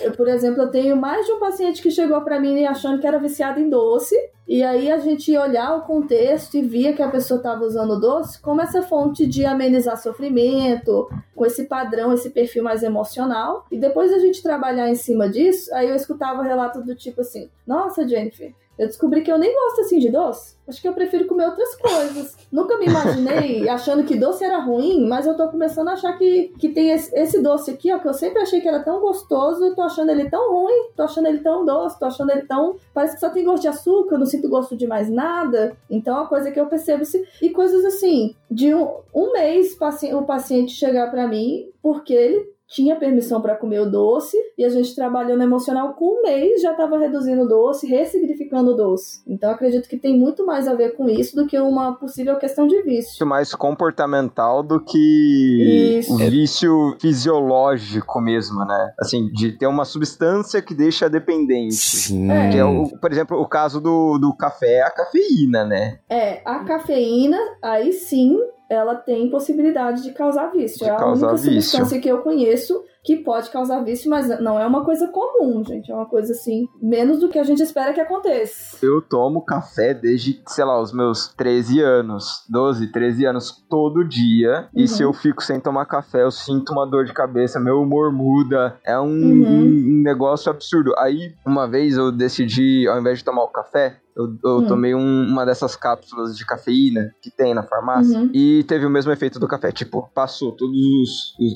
eu, por exemplo, eu tenho mais de um paciente que chegou para mim achando que era viciado em doce. E aí a gente ia olhar o contexto e via que a pessoa estava usando doce como essa fonte de amenizar sofrimento, com esse padrão, esse perfil mais emocional. E depois a gente trabalhar em cima disso, aí eu escutava relato do tipo assim: Nossa, Jennifer, eu descobri que eu nem gosto assim de doce. Acho que eu prefiro comer outras coisas. Nunca me imaginei achando que doce era ruim, mas eu tô começando a achar que, que tem esse, esse doce aqui, ó, que eu sempre achei que era tão gostoso, eu tô achando ele tão ruim, tô achando ele tão doce, tô achando ele tão. Parece que só tem gosto de açúcar, eu não sinto gosto de mais nada. Então, é uma coisa que eu percebo. se- E coisas assim, de um, um mês paci- o paciente chegar pra mim, porque ele tinha permissão para comer o doce e a gente trabalhou no emocional com um mês já estava reduzindo o doce, ressignificando o doce. Então acredito que tem muito mais a ver com isso do que uma possível questão de vício. Mais comportamental do que Isso. o vício fisiológico mesmo, né? Assim, de ter uma substância que deixa dependente. Sim. É. Que é, o, por exemplo, o caso do, do café é a cafeína, né? É, a cafeína, aí sim, ela tem possibilidade de causar vício. De é a causar única vício. substância que eu conheço que pode causar vício, mas não é uma coisa comum, gente. É uma coisa assim, menos do que a gente espera que aconteça. Eu tomo café desde, sei lá, os meus 13 anos, 12, 13 anos, todo dia. E Uhum. se eu fico sem tomar café, eu sinto uma dor de cabeça, meu humor muda. É um, Uhum. um negócio absurdo. Aí, uma vez eu decidi, ao invés de tomar o café, eu, eu Hum. tomei um- uma dessas cápsulas de cafeína que tem na farmácia Uhum. e teve o mesmo efeito do café. Tipo, passou todas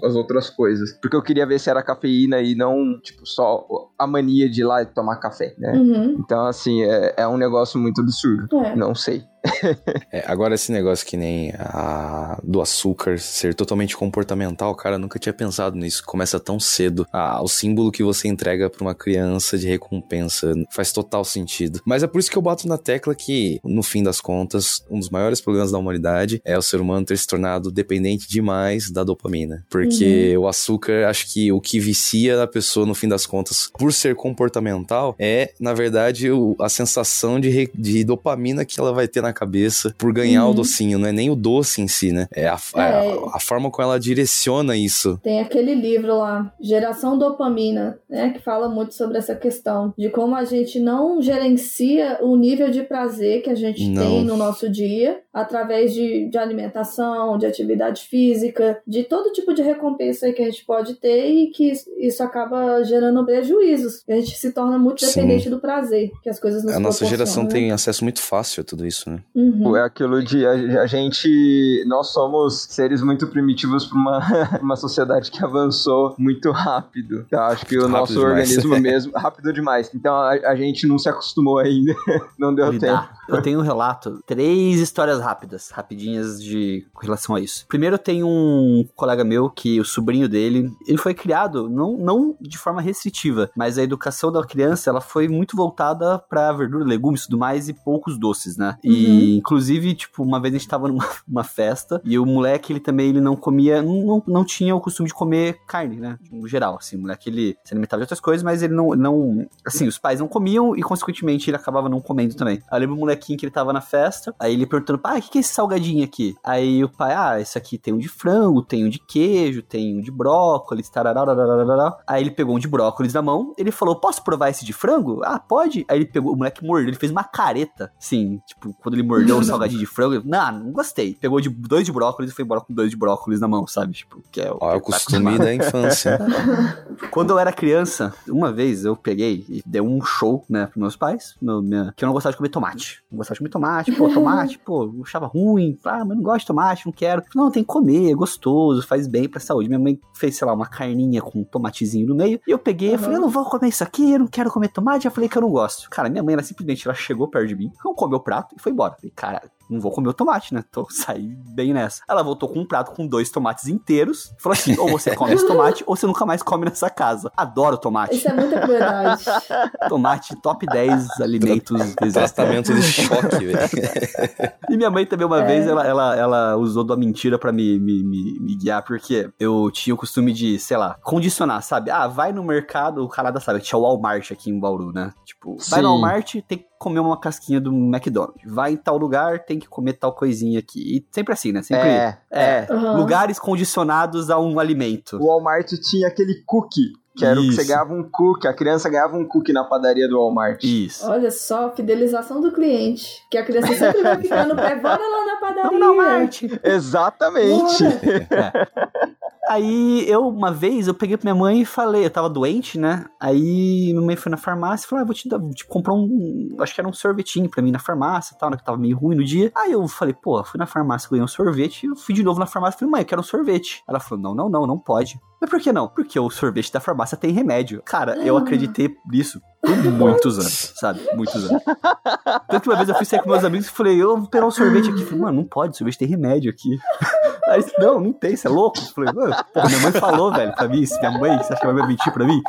as outras coisas. Porque eu queria ver se era cafeína e não, tipo, só a mania de ir lá e tomar café, né? Uhum. Então, assim, é, é um negócio muito absurdo. É. Não sei. É, agora esse negócio que nem a, do açúcar ser totalmente comportamental, cara, nunca tinha pensado nisso. Começa tão cedo. Ah, o símbolo que você entrega pra uma criança de recompensa faz total sentido. Mas é por isso que eu bato na tecla que, no fim das contas, um dos maiores problemas da humanidade é o ser humano ter se tornado dependente demais da dopamina. Porque o açúcar, acho que o que vicia a pessoa, no fim das contas, por ser comportamental, é, na verdade, o- a sensação de, re- de dopamina que ela vai ter na cabeça por ganhar o Uhum. docinho. Não é nem o doce em si, né? É a, a- É. a forma como ela direciona isso. Tem aquele livro lá, Geração Dopamina, né, que fala muito sobre essa questão de como a gente não gerencia o nível de prazer que a gente Não. tem no nosso dia através de, de alimentação, de atividade física, de todo tipo de recompensa aí que a gente pode ter e que isso- acaba gerando prejuízos. A gente se torna muito Sim. dependente do prazer que as coisas nos A nossa geração proporcionam, tem acesso muito fácil a tudo isso, né? né? Uhum. É aquilo de a, a gente. Nós somos seres muito primitivos para uma, uma sociedade que avançou muito rápido. Acho que o Rápido nosso demais. organismo mesmo. Rápido demais. Então a, a gente não se acostumou ainda. Não deu tempo. lidar. Eu tenho um relato, três histórias rápidas, rapidinhas de com relação a isso. Primeiro tem um colega meu que o sobrinho dele, ele foi criado não, não de forma restritiva, mas a educação da criança, ela foi muito voltada pra verdura, legumes tudo mais e poucos doces, né? E inclusive, tipo, uma vez a gente tava numa uma festa e o moleque, ele também ele não comia, não, não, tinha o costume de comer carne, né? No geral, assim, o moleque ele se alimentava de outras coisas, mas ele não, não assim, os pais não comiam e consequentemente ele acabava não comendo também. Aí eu lembro o molequinho que ele tava na festa, aí ele perguntando, pai, o que, que é esse salgadinho aqui? Aí o pai, ah, esse aqui tem um de frango, tem um de queijo, tem um de brócolis, tarará. Aí ele pegou um de brócolis na mão, ele falou, posso provar esse de frango? Ah, pode. Aí ele pegou, o moleque mordeu, ele fez uma careta, assim, tipo, quando ele mordeu o salgadinho de frango, ele, não, não gostei. Pegou de dois de brócolis e foi embora com dois de brócolis na mão, sabe? Tipo, que é o. Ó, é o costume da infância. Quando eu era criança, uma vez eu peguei e dei um show, né, pros meus pais, meu- minha- que eu não gostava de comer tomate. Não gostava de comer tomate, pô, tomate, pô, achava ruim. Ah, mas não gosto de tomate, não quero. Não, tem que comer, é gostoso, faz bem pra saúde. Minha mãe fez, sei lá, uma carninha com um tomatezinho no meio. E eu peguei Uhum. falei, eu não vou comer isso aqui, eu não quero comer tomate. Eu falei que eu não gosto. Cara, minha mãe, ela simplesmente ela chegou perto de mim, não comeu o prato e foi embora. Falei, cara, não vou comer o tomate, né? Tô saí bem nessa. Ela voltou com um prato com dois tomates inteiros. Falou assim: ou você come esse tomate, ou você nunca mais come nessa casa. Adoro tomate. Isso é muita crueldade. Tomate, top 10 alimentos. Tratamento de choque, velho. E minha mãe também, uma É. vez, ela, ela, ela usou da mentira pra me, me, me, me guiar, porque eu tinha o costume de, sei lá, condicionar, sabe? Ah, vai no mercado, o Canadá sabe, tinha o Walmart aqui em Bauru, né? Tipo, vai Sim. no Walmart, tem que comer uma casquinha do McDonald's. Vai em tal lugar, tem que comer tal coisinha aqui. E sempre assim, né? Sempre. É, é. Uhum. Lugares condicionados a um alimento. O Walmart tinha aquele cookie. Que era o que você Isso. ganhava um cookie. A criança ganhava um cookie na padaria do Walmart. Isso. Olha só, fidelização do cliente. Que a criança sempre vai ficar no pé, bora lá na padaria. Vamos no Walmart. Exatamente. Aí eu, uma vez, eu peguei pra minha mãe e falei, eu tava doente, né? Aí minha mãe foi na farmácia e falou: ah, vou te dar, vou te comprar um. Acho que era um sorvetinho pra mim na farmácia e tal, né? Que tava meio ruim no dia. Aí eu falei, pô, fui na farmácia, ganhei um sorvete. Eu fui de novo na farmácia e falei, mãe, eu quero um sorvete. Ela falou: não, não, não, não pode. Mas por que não? Porque o sorvete da farmácia tem remédio. Cara, eu Ah. acreditei nisso por muitos anos, sabe? Muitos anos. Tanto que uma vez eu fui sair com meus amigos e falei, eu vou pegar um sorvete aqui. Eu falei, mano, não pode, sorvete tem remédio aqui. Aí, eles, não, não tem, você é louco? Eu falei, mano, pô, minha mãe falou, velho, pra mim, se minha mãe, você acha que ela vai mentir pra mim?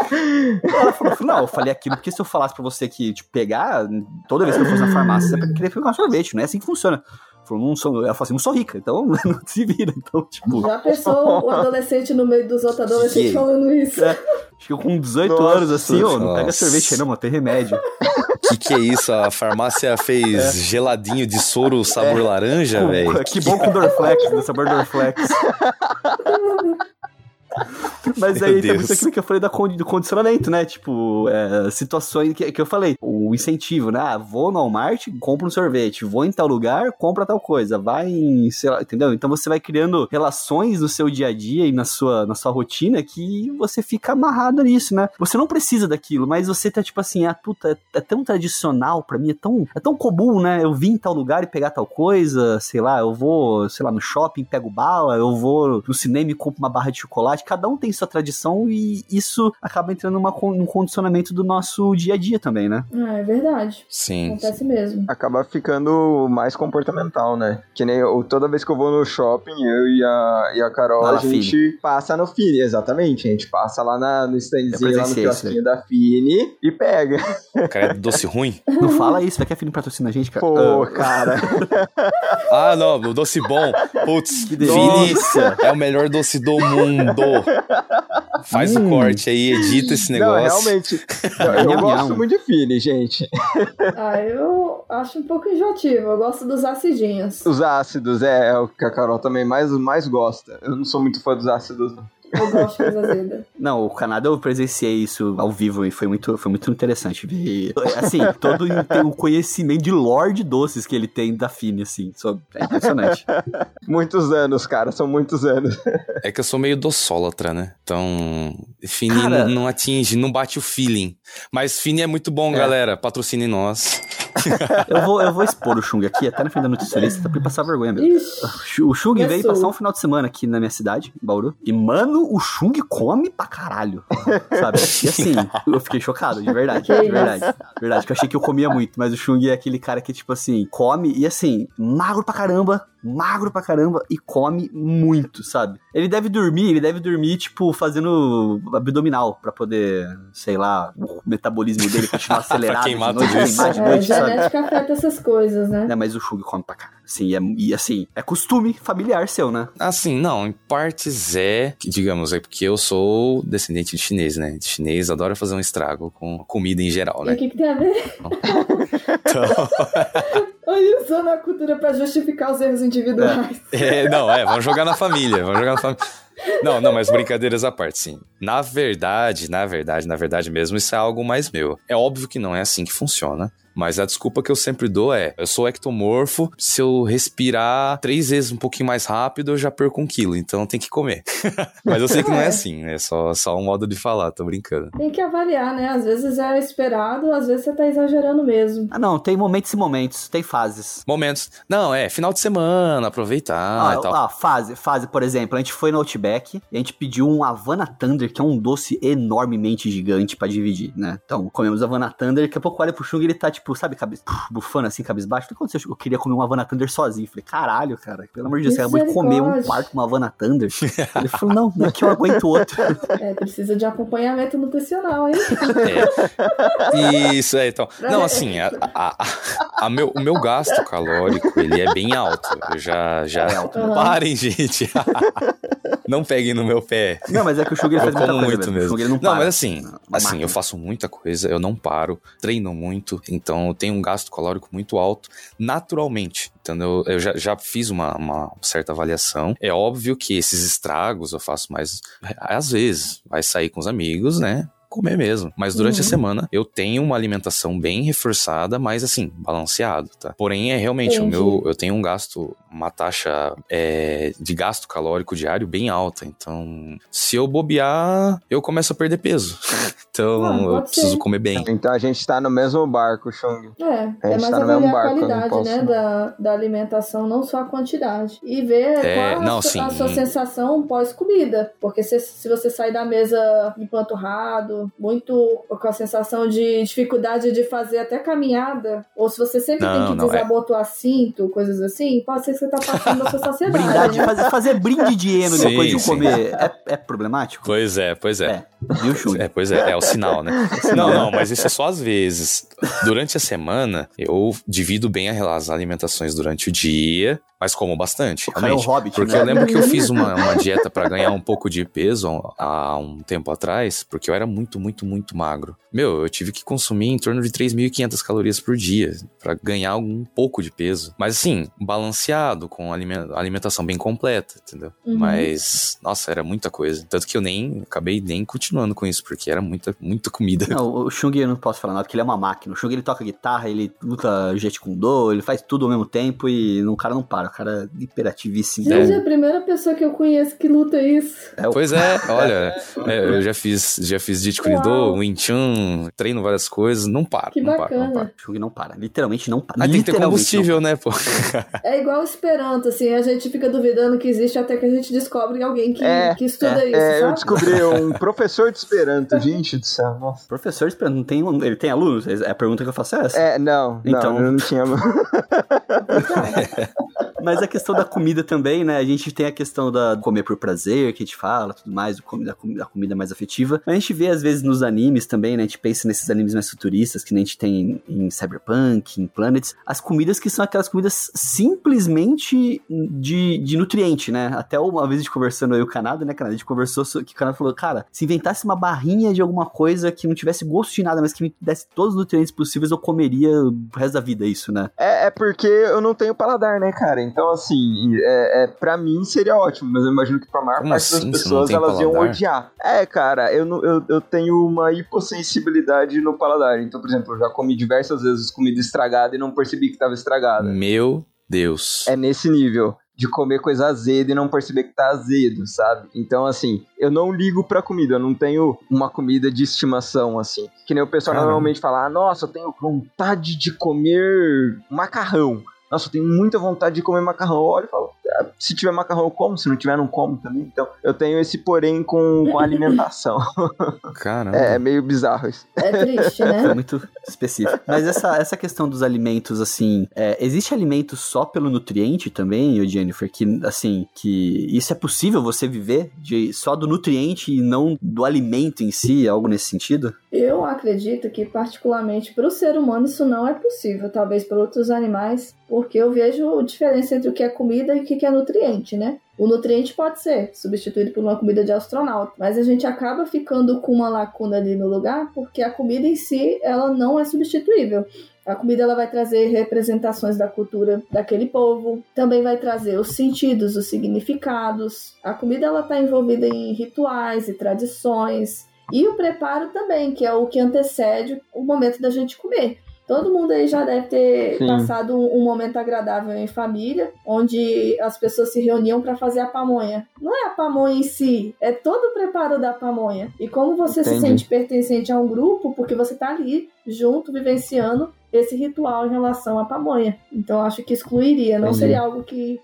Ela falou, não, eu falei aquilo porque se eu falasse pra você que, tipo, pegar, toda vez que eu fosse na farmácia, você vai querer pegar um sorvete, não é assim que funciona. Falou, não sou, ela falou assim, não sou rica, então não se vira. Então, tipo, Já pensou o adolescente no meio dos outros adolescentes Que- falando isso? É. acho que eu com 18 Nossa, anos assim, ó, não pega sorvete aí não, mano, tem remédio. que que é isso? A farmácia fez geladinho de soro sabor laranja, Com- velho? que bom com Dorflex, né, sabor Dorflex. Mas aí tem muito aquilo que eu falei da do condicionamento, né? Tipo, é, situações que, que eu falei. O incentivo, né? Ah, vou no Walmart, compro um sorvete. Vou em tal lugar, compra tal coisa. Vai em, sei lá, entendeu? Então você vai criando relações no seu dia a dia e na sua, na sua rotina que você fica amarrado nisso, né? Você não precisa daquilo, mas você tá tipo assim, ah, puta, é, é tão tradicional pra mim, é tão, é tão comum, né? Eu vim em tal lugar e pegar tal coisa, sei lá, eu vou, sei lá, no shopping, pego bala, eu vou no cinema e compro uma barra de chocolate. Cada um tem sua tradição e isso acaba entrando numa, num condicionamento do nosso dia a dia também, né? Ah, é verdade. Sim. Acontece mesmo. Acaba ficando mais comportamental, né? Que nem eu, toda vez que eu vou no shopping, eu e a, e a Carol, Lá a gente passa no Fini, exatamente. A gente passa lá na, no standzinho, lá no presenciei isso kiosquinho da Fini e pega. Cara, é doce ruim? Não fala isso, vai que a filho patrocina a gente, cara. Pô, Ah, cara. Ah, não, o doce bom. Putz, Que Fini delícia. é o melhor doce do mundo. Faz o Hum. corte aí, edita esse Não, negócio. realmente. Eu, eu gosto muito de Fini, gente. Ah, eu acho um pouco enjoativo. Eu gosto dos acidinhos. Os ácidos é, é o que a Carol também mais, mais gosta. Eu não sou muito fã dos ácidos, não. Eu gosto de coisa azeda. Não, o Canadá eu presenciei isso ao vivo e foi muito, foi muito interessante ver. Assim, todo o- conhecimento de lore de doces que ele tem da Fini, assim. Só, é impressionante. Muitos anos, cara, são muitos anos. É que eu sou meio doçólatra, né? Então, Fini Cara- não, não atinge, não bate o feeling. Mas Fini é muito bom, galera. Patrocine nós. Eu vou, eu vou expor o Chung aqui, até na frente da nutricionista, pra ele passar vergonha mesmo. Ixi, O Chung veio passar um final de semana aqui na minha cidade, em Bauru. E, mano, o Chung come pra caralho. Sabe? E assim, eu fiquei chocado, de verdade. Que de verdade. De verdade, que eu achei que eu comia muito. Mas o Chung é aquele cara que, tipo assim, come e assim, magro pra caramba, magro pra caramba e come muito, sabe? Ele deve dormir, ele deve dormir, tipo, fazendo abdominal pra poder, sei lá, o metabolismo dele continuar acelerado. queimar de noite, tudo isso. de é, noite, sabe? genética afeta essas coisas, né? né, mas o Shug come pra caralho. Sim, é, e assim, é costume familiar seu, né? Assim, não, em partes é, que, digamos, é porque eu sou descendente de chinês, né? De chinês adora fazer um estrago com comida em geral, E o né? que, que tem a ver? Então, Aí usando a cultura pra justificar os erros individuais. é, não, é, vamos jogar na família, vamos jogar na família. Não, não, mas brincadeiras à parte, sim. Na verdade, na verdade, na verdade mesmo, isso é algo mais meu. É óbvio que não é assim que funciona. Mas a desculpa que eu sempre dou é: eu sou ectomorfo, se eu respirar três vezes um pouquinho mais rápido, eu já perco um quilo, então tem que comer. mas eu sei que não é assim, é só, só um modo de falar, tô brincando. Tem que avaliar, né? Às vezes é esperado, às vezes você tá exagerando mesmo. Ah, não, tem momentos e momentos, tem fases. Momentos. Não, é, final de semana, aproveitar Ah, e tal. ah, fase, fase, por exemplo, a gente foi no Outback e a gente pediu um Havana Thunder, que é um doce enormemente gigante pra dividir, né? Então, comemos Havana Thunder, daqui a pouco olha pro Chung e ele tá, tipo, sabe, cabe... bufando assim, cabisbaixo. O que aconteceu? Eu queria comer um Havana Thunder sozinho. Falei, caralho, cara, pelo amor de Deus, você acabou de comer um quarto uma Havana Thunder. ele falou, não, não é que eu aguento outro. É, precisa de acompanhamento nutricional, hein? É. Isso, é, então. Não, assim, a, a- a- meu, o meu gasto calórico, ele é bem alto. Eu já, já... É alto. Aham. Parem, gente. Não peguem no meu pé. Não, mas é que o Eu faz muita como coisa muito mesmo. Não, Não, para. mas assim, Uma assim, eu faço muita coisa, eu não paro, treino muito, então eu tenho um gasto calórico muito alto naturalmente. Então eu, eu já, já fiz uma, uma certa avaliação. É óbvio que esses estragos eu faço mais às vezes. Vai sair com os amigos, né? Comer mesmo. Mas durante a Uhum. semana eu tenho uma alimentação bem reforçada, mas assim, balanceado, tá? Porém, é realmente o Entendi. meu. Eu tenho um gasto, uma taxa é, de gasto calórico diário bem alta. Então, se eu bobear, eu começo a perder peso. então, Ah, eu preciso ser. comer bem. Então a gente tá no mesmo barco, Chung. É, A é gente mais tá no mesmo a barco, não qualidade, posso- né, da, da alimentação, não só a quantidade. E ver É, qual a, não, sua- sim. a sua sensação pós-comida. Porque se, se você sair da mesa empanturrado, muito com a sensação de dificuldade de fazer até caminhada, ou se você sempre Não, tem que não, é. desabotoar cinto, coisas assim, pode ser que você tá passando da sua saciedade. Brindar de né? fazer, fazer brinde de hieno Sim, depois de sim. comer é, é problemático? Pois é, pois é. É, viu, Chung? É, pois é, é o sinal, né? Não, não, mas isso é só às vezes. Durante a semana, eu divido bem as alimentações durante o dia. Mas como bastante, cara é um realmente. hobbit, Porque né? eu lembro que eu fiz uma, uma dieta pra ganhar um pouco de peso há um tempo atrás, porque eu era muito, muito, muito magro. Meu, eu tive que consumir em torno de 3.500 calorias por dia pra ganhar um pouco de peso. Mas assim, balanceado, com alime- alimentação bem completa, entendeu? Uhum. Mas, nossa, era muita coisa. Tanto que eu nem acabei nem continuando com isso, porque era muita, muita comida. Não, o Chung eu não posso falar nada, porque ele é uma máquina. O Chung ele toca guitarra, ele luta Jet Kundo, ele faz tudo ao mesmo tempo e o cara não para. Cara é hiperativíssimo. Gente, é a primeira pessoa que eu conheço que luta isso. É o- Pois é, olha, é, eu já fiz, já fiz Jeet Kune Do. Wing Chun, treino várias coisas, não para, Que não para, não bacana. para. O não para. Literalmente não para. Aí tem que ter combustível, né, pô? É igual o Esperanto, assim, a gente fica duvidando que existe até que a gente descobre alguém que, É, que estuda isso, É, eu sabe? descobri um professor de Esperanto, gente do céu, nossa. não. Professor esperando, não tem, ele tem alunos? É a pergunta que eu faço é essa. É, não, Então- não, eu não tinha. Mas a questão da comida também, né? A gente tem a questão da comer por prazer, que a gente fala, tudo mais, o comi- da comi- da comida mais afetiva. A gente vê, às vezes, nos animes também, né? A gente pensa nesses animes mais futuristas, que nem a gente tem em Cyberpunk, em Planets, as comidas que são aquelas comidas simplesmente de, de nutriente, né? Até uma vez a gente conversando aí o Canadá, né, Canadá? A gente conversou so- que o Canadá falou, cara, se inventasse uma barrinha de alguma coisa que não tivesse gosto de nada, mas que me desse todos os nutrientes possíveis, eu comeria o resto da vida isso, né? É, é porque eu não tenho paladar, né, cara? Então, assim, é, é, pra mim seria ótimo, mas eu imagino que pra maior Como parte assim, das pessoas elas iam paladar? odiar. É, cara, eu, eu, eu tenho uma hipossensibilidade no paladar. Então, por exemplo, eu já comi diversas vezes comida estragada e não percebi que tava estragada. Meu Deus. É nesse nível. De comer coisa azeda e não perceber que tá azedo, sabe? Então, assim, eu não ligo pra comida, eu não tenho uma comida de estimação, assim. Que nem o pessoal Caramba. normalmente fala, ah, nossa, eu tenho vontade de comer macarrão. Nossa, eu tenho muita vontade de comer macarrão. Eu olho e falo, "Ah, se tiver macarrão eu como, se não tiver não como também. Então, eu tenho esse porém com, com a alimentação. Caramba. é, é meio bizarro isso. É triste, É né? muito específico. Mas essa, essa questão dos alimentos, assim, é, existe alimento só pelo nutriente também, Jennifer? Que, assim, que isso é possível você viver de, só do nutriente e não do alimento em si, algo nesse sentido? Eu acredito que, particularmente para o ser humano, isso não é possível. Talvez para outros animais, porque eu vejo a diferença entre o que é comida e o que é nutriente, né? O nutriente pode ser substituído por uma comida de astronauta, mas a gente acaba ficando com uma lacuna ali no lugar porque a comida em si ela não é substituível. A comida ela vai trazer representações da cultura daquele povo, também vai trazer os sentidos, os significados. A comida ela está envolvida em rituais e tradições, e o preparo também, que é o que antecede o momento da gente comer. Todo mundo aí já deve ter Sim. passado um, um momento agradável em família, onde as pessoas se reuniam para fazer a pamonha. Não é a pamonha em si, é todo o preparo da pamonha. E como você se Entendi. sente pertencente a um grupo, porque você tá ali junto, vivenciando esse ritual em relação à pamonha. Então acho que excluiria, não Entendi. seria algo que,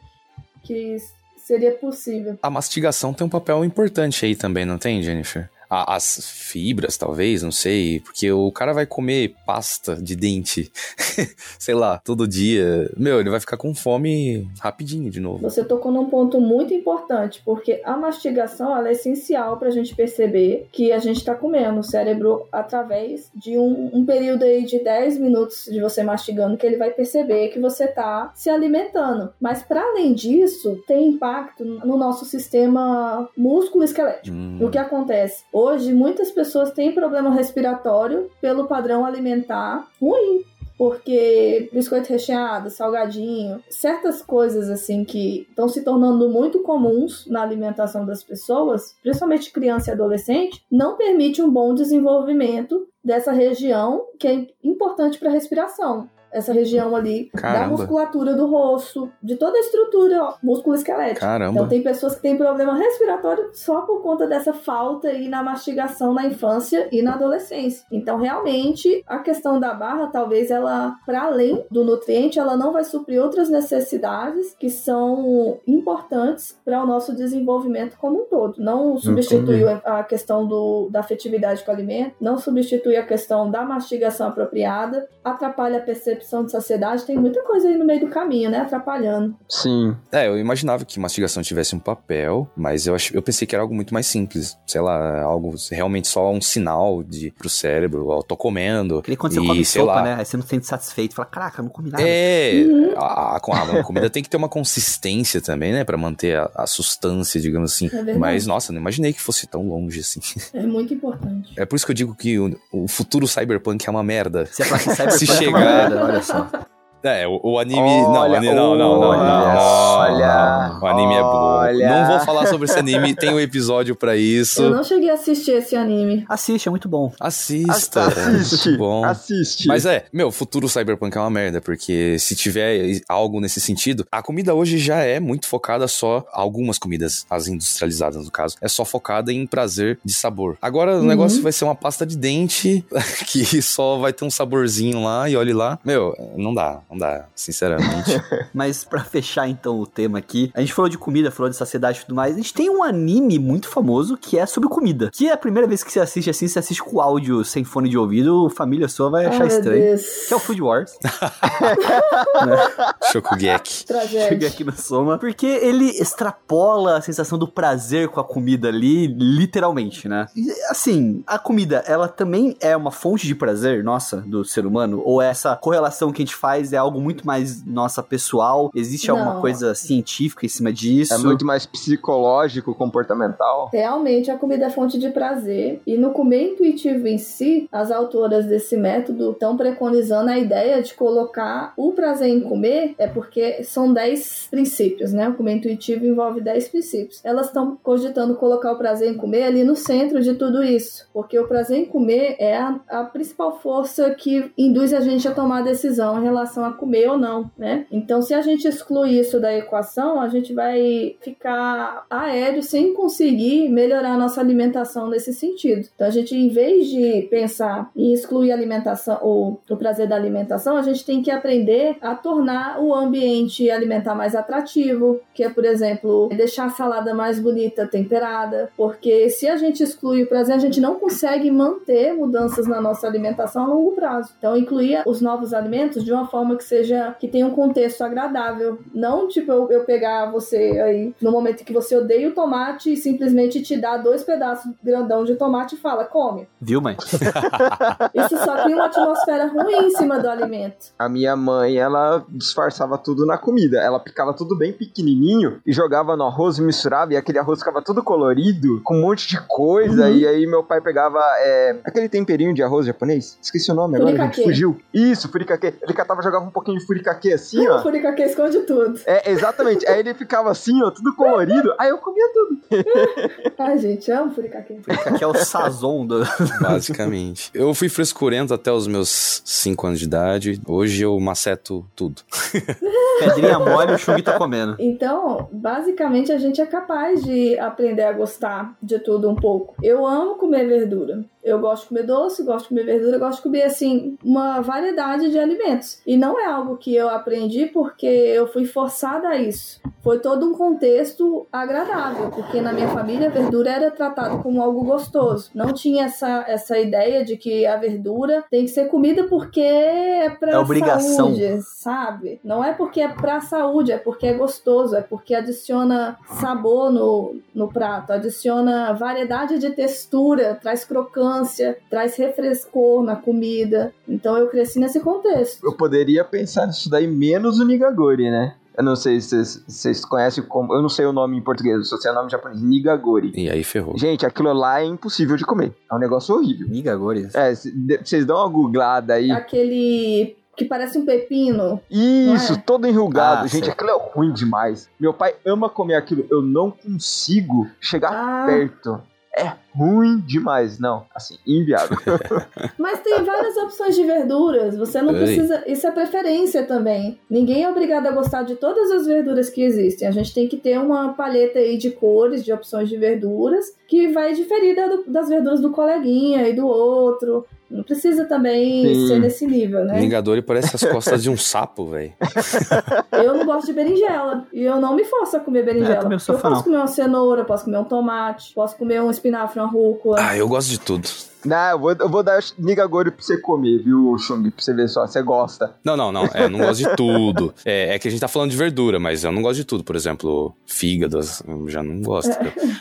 que seria possível. A mastigação tem um papel importante aí também, não tem, Jennifer? A- As fibras, talvez, não sei, porque o cara vai comer pasta de dente, sei lá, todo dia. Meu, ele vai ficar com fome rapidinho de novo. Você tocou num ponto muito importante, porque a mastigação ela é essencial para a gente perceber que a gente está comendo o cérebro através de um, um período aí de 10 minutos de você mastigando, que ele vai perceber que você está se alimentando. Mas para além disso, tem impacto no nosso sistema músculo-esquelético. Hum, O que acontece? Hoje, muitas pessoas têm problema respiratório pelo padrão alimentar ruim. Porque biscoito recheado, salgadinho, certas coisas assim que estão se tornando muito comuns na alimentação das pessoas, principalmente criança e adolescente, não permite um bom desenvolvimento dessa região que é importante para a respiração. Essa região ali da Caramba. musculatura do rosto, de toda a estrutura ó, músculo-esquelética. Caramba. Então tem pessoas que têm problema respiratório só por conta dessa falta aí na mastigação na infância e na adolescência. Então realmente a questão da barra, talvez ela, para além do nutriente, ela não vai suprir outras necessidades que são importantes para o nosso desenvolvimento como um todo. Não substitui a questão do, da afetividade com o alimento, não substitui a questão da mastigação apropriada, atrapalha a percepção percepção de saciedade, tem muita coisa aí no meio do caminho, né? Atrapalhando. Sim. É, eu imaginava que mastigação tivesse um papel, mas eu, ach, eu pensei que era algo muito mais simples. Sei lá, algo realmente só um sinal de, pro cérebro, ó, tô comendo. Aquele quando você e, come sei sopa, lá. né? Aí você não se sente satisfeito. Fala, caraca, não comi nada. É, Uhum. a, a- a comida tem que ter uma consistência também, né? Pra manter a, a sustância, digamos assim. verdade. Mas, nossa, não imaginei que fosse tão longe assim. É muito importante. É por isso que eu digo que o, o futuro cyberpunk é uma merda. Você fala que Cyberpunk Se é uma chegar- merda, olha só. É, o, o anime. Olha, não, o anime, não, não, não, não, olha, não, olha, não. O anime é olha. bom. Não vou falar sobre esse anime, tem um episódio pra isso. Eu não cheguei a assistir esse anime. Assiste, é muito bom. Assista. Assiste. é muito bom. Assiste. Mas é, meu, futuro cyberpunk é uma merda, porque se tiver algo nesse sentido, a comida hoje já é muito focada só, algumas comidas, as industrializadas no caso, é só focada em prazer de sabor. Agora o Uhum. negócio vai ser uma pasta de dente que só vai ter um saborzinho lá e olhe lá. Meu, não dá, não dá, sinceramente. Mas pra fechar então o tema aqui, a gente falou de comida, falou de saciedade e tudo mais. A gente tem um anime muito famoso que é sobre comida. Que é a primeira vez que você assiste assim, você assiste com áudio sem fone de ouvido, família sua vai achar Ai, estranho. Deus. Que é o Food Wars. Shokugeki. Chega Tragédia. aqui no Soma. Porque ele extrapola a sensação do prazer com a comida ali, literalmente, né? E, assim, a comida, ela também é uma fonte de prazer, nossa, do ser humano? Ou essa correlação que a gente faz é algo muito mais, nossa, pessoal? Existe alguma Não. coisa científica em cima disso? É muito mais psicológico, comportamental. Realmente a comida é fonte de prazer e no comer intuitivo em si, as autoras desse método estão preconizando a ideia de colocar o prazer em comer, é porque são 10 princípios, né? O comer intuitivo envolve 10 princípios. Elas estão cogitando colocar o prazer em comer ali no centro de tudo isso, porque o prazer em comer é a, a principal força que induz a gente a tomar a decisão em relação a comer ou não, né? Então, se a gente exclui isso da equação, a gente vai ficar aéreo sem conseguir melhorar a nossa alimentação nesse sentido. Então, a gente, em vez de pensar em excluir a alimentação ou o prazer da alimentação, a gente tem que aprender a tornar o ambiente alimentar mais atrativo, que é, por exemplo, deixar a salada mais bonita, temperada, porque se a gente exclui o prazer, a gente não consegue manter mudanças na nossa alimentação a longo prazo. Então, incluir os novos alimentos de uma forma que seja que tenha um contexto agradável, não tipo eu, eu pegar você aí no momento que você odeia o tomate e simplesmente te dar dois pedaços grandão de tomate e fala come. Viu, mãe? Isso só cria uma atmosfera ruim em cima do alimento. A minha mãe, ela disfarçava tudo na comida. Ela picava tudo bem pequenininho e jogava no arroz e misturava. E aquele arroz ficava todo colorido, com um monte de coisa. Uhum. E aí meu pai pegava é, aquele temperinho de arroz japonês. Esqueci o nome agora, gente. Fugiu. Isso, furikake. Ele catava, jogava um pouquinho de furikake assim, O ó. furicaque esconde tudo. É, exatamente. Aí ele ficava assim, ó, tudo colorido. Aí eu comia tudo. Ai, gente, amo furicaque. Aqui é o sazon do... Basicamente. Eu fui frescurento até os meus 5 anos de idade. Hoje eu maceto tudo. Pedrinha mole o Shug tá comendo. Então, basicamente, a gente é capaz de aprender a gostar de tudo um pouco. Eu amo comer verdura. Eu gosto de comer doce, gosto de comer verdura, gosto de comer, assim, uma variedade de alimentos. E não é algo que eu aprendi porque eu fui forçada a isso. Foi todo um contexto agradável, porque na minha família a verdura era tratada como algo gostoso. Não tinha essa, essa ideia de que a verdura tem que ser comida porque é pra É obrigação. saúde, sabe? Não é porque é pra saúde, é porque é gostoso, é porque adiciona sabor no, no prato, adiciona variedade de textura, traz crocância, traz refrescor na comida. Então eu cresci nesse contexto. Eu poderia pensar nisso daí menos o Nigagori, né? Eu não sei se vocês- vocês conhecem como. Eu não sei o nome em português, só sei o nome em japonês. Nigagori. E aí ferrou. Gente, aquilo lá é impossível de comer. É um negócio horrível. Miga agora. É, vocês dão uma googlada aí. Aquele que parece um pepino. Isso, não é? todo enrugado. Ah, Gente, sei. aquilo é ruim demais. Meu pai ama comer aquilo. Eu não consigo chegar Ah, perto. Ruim demais. Não, assim, inviável. Mas tem várias opções de verduras. Você não Ei. precisa. Isso é preferência também. Ninguém é obrigado a gostar de todas as verduras que existem. A gente tem que ter uma paleta aí de cores, de opções de verduras, que vai diferir da do- das verduras do coleguinha e do outro. Não precisa também Sim. ser nesse nível, né? Vingador parece as costas de um sapo, velho. Eu não gosto de berinjela. E eu não me forço a comer berinjela. É, eu eu posso comer uma cenoura, posso comer um tomate, posso comer um espinafre, uma rúcula. Ah, eu gosto de tudo. Não, eu vou, eu vou dar nigagori pra você comer, viu, Chung? Pra você ver só, você gosta. Não, não, não. É, eu não gosto de tudo. É, é, que a gente tá falando de verdura, mas eu não gosto de tudo. Por exemplo, fígado, eu já não gosto.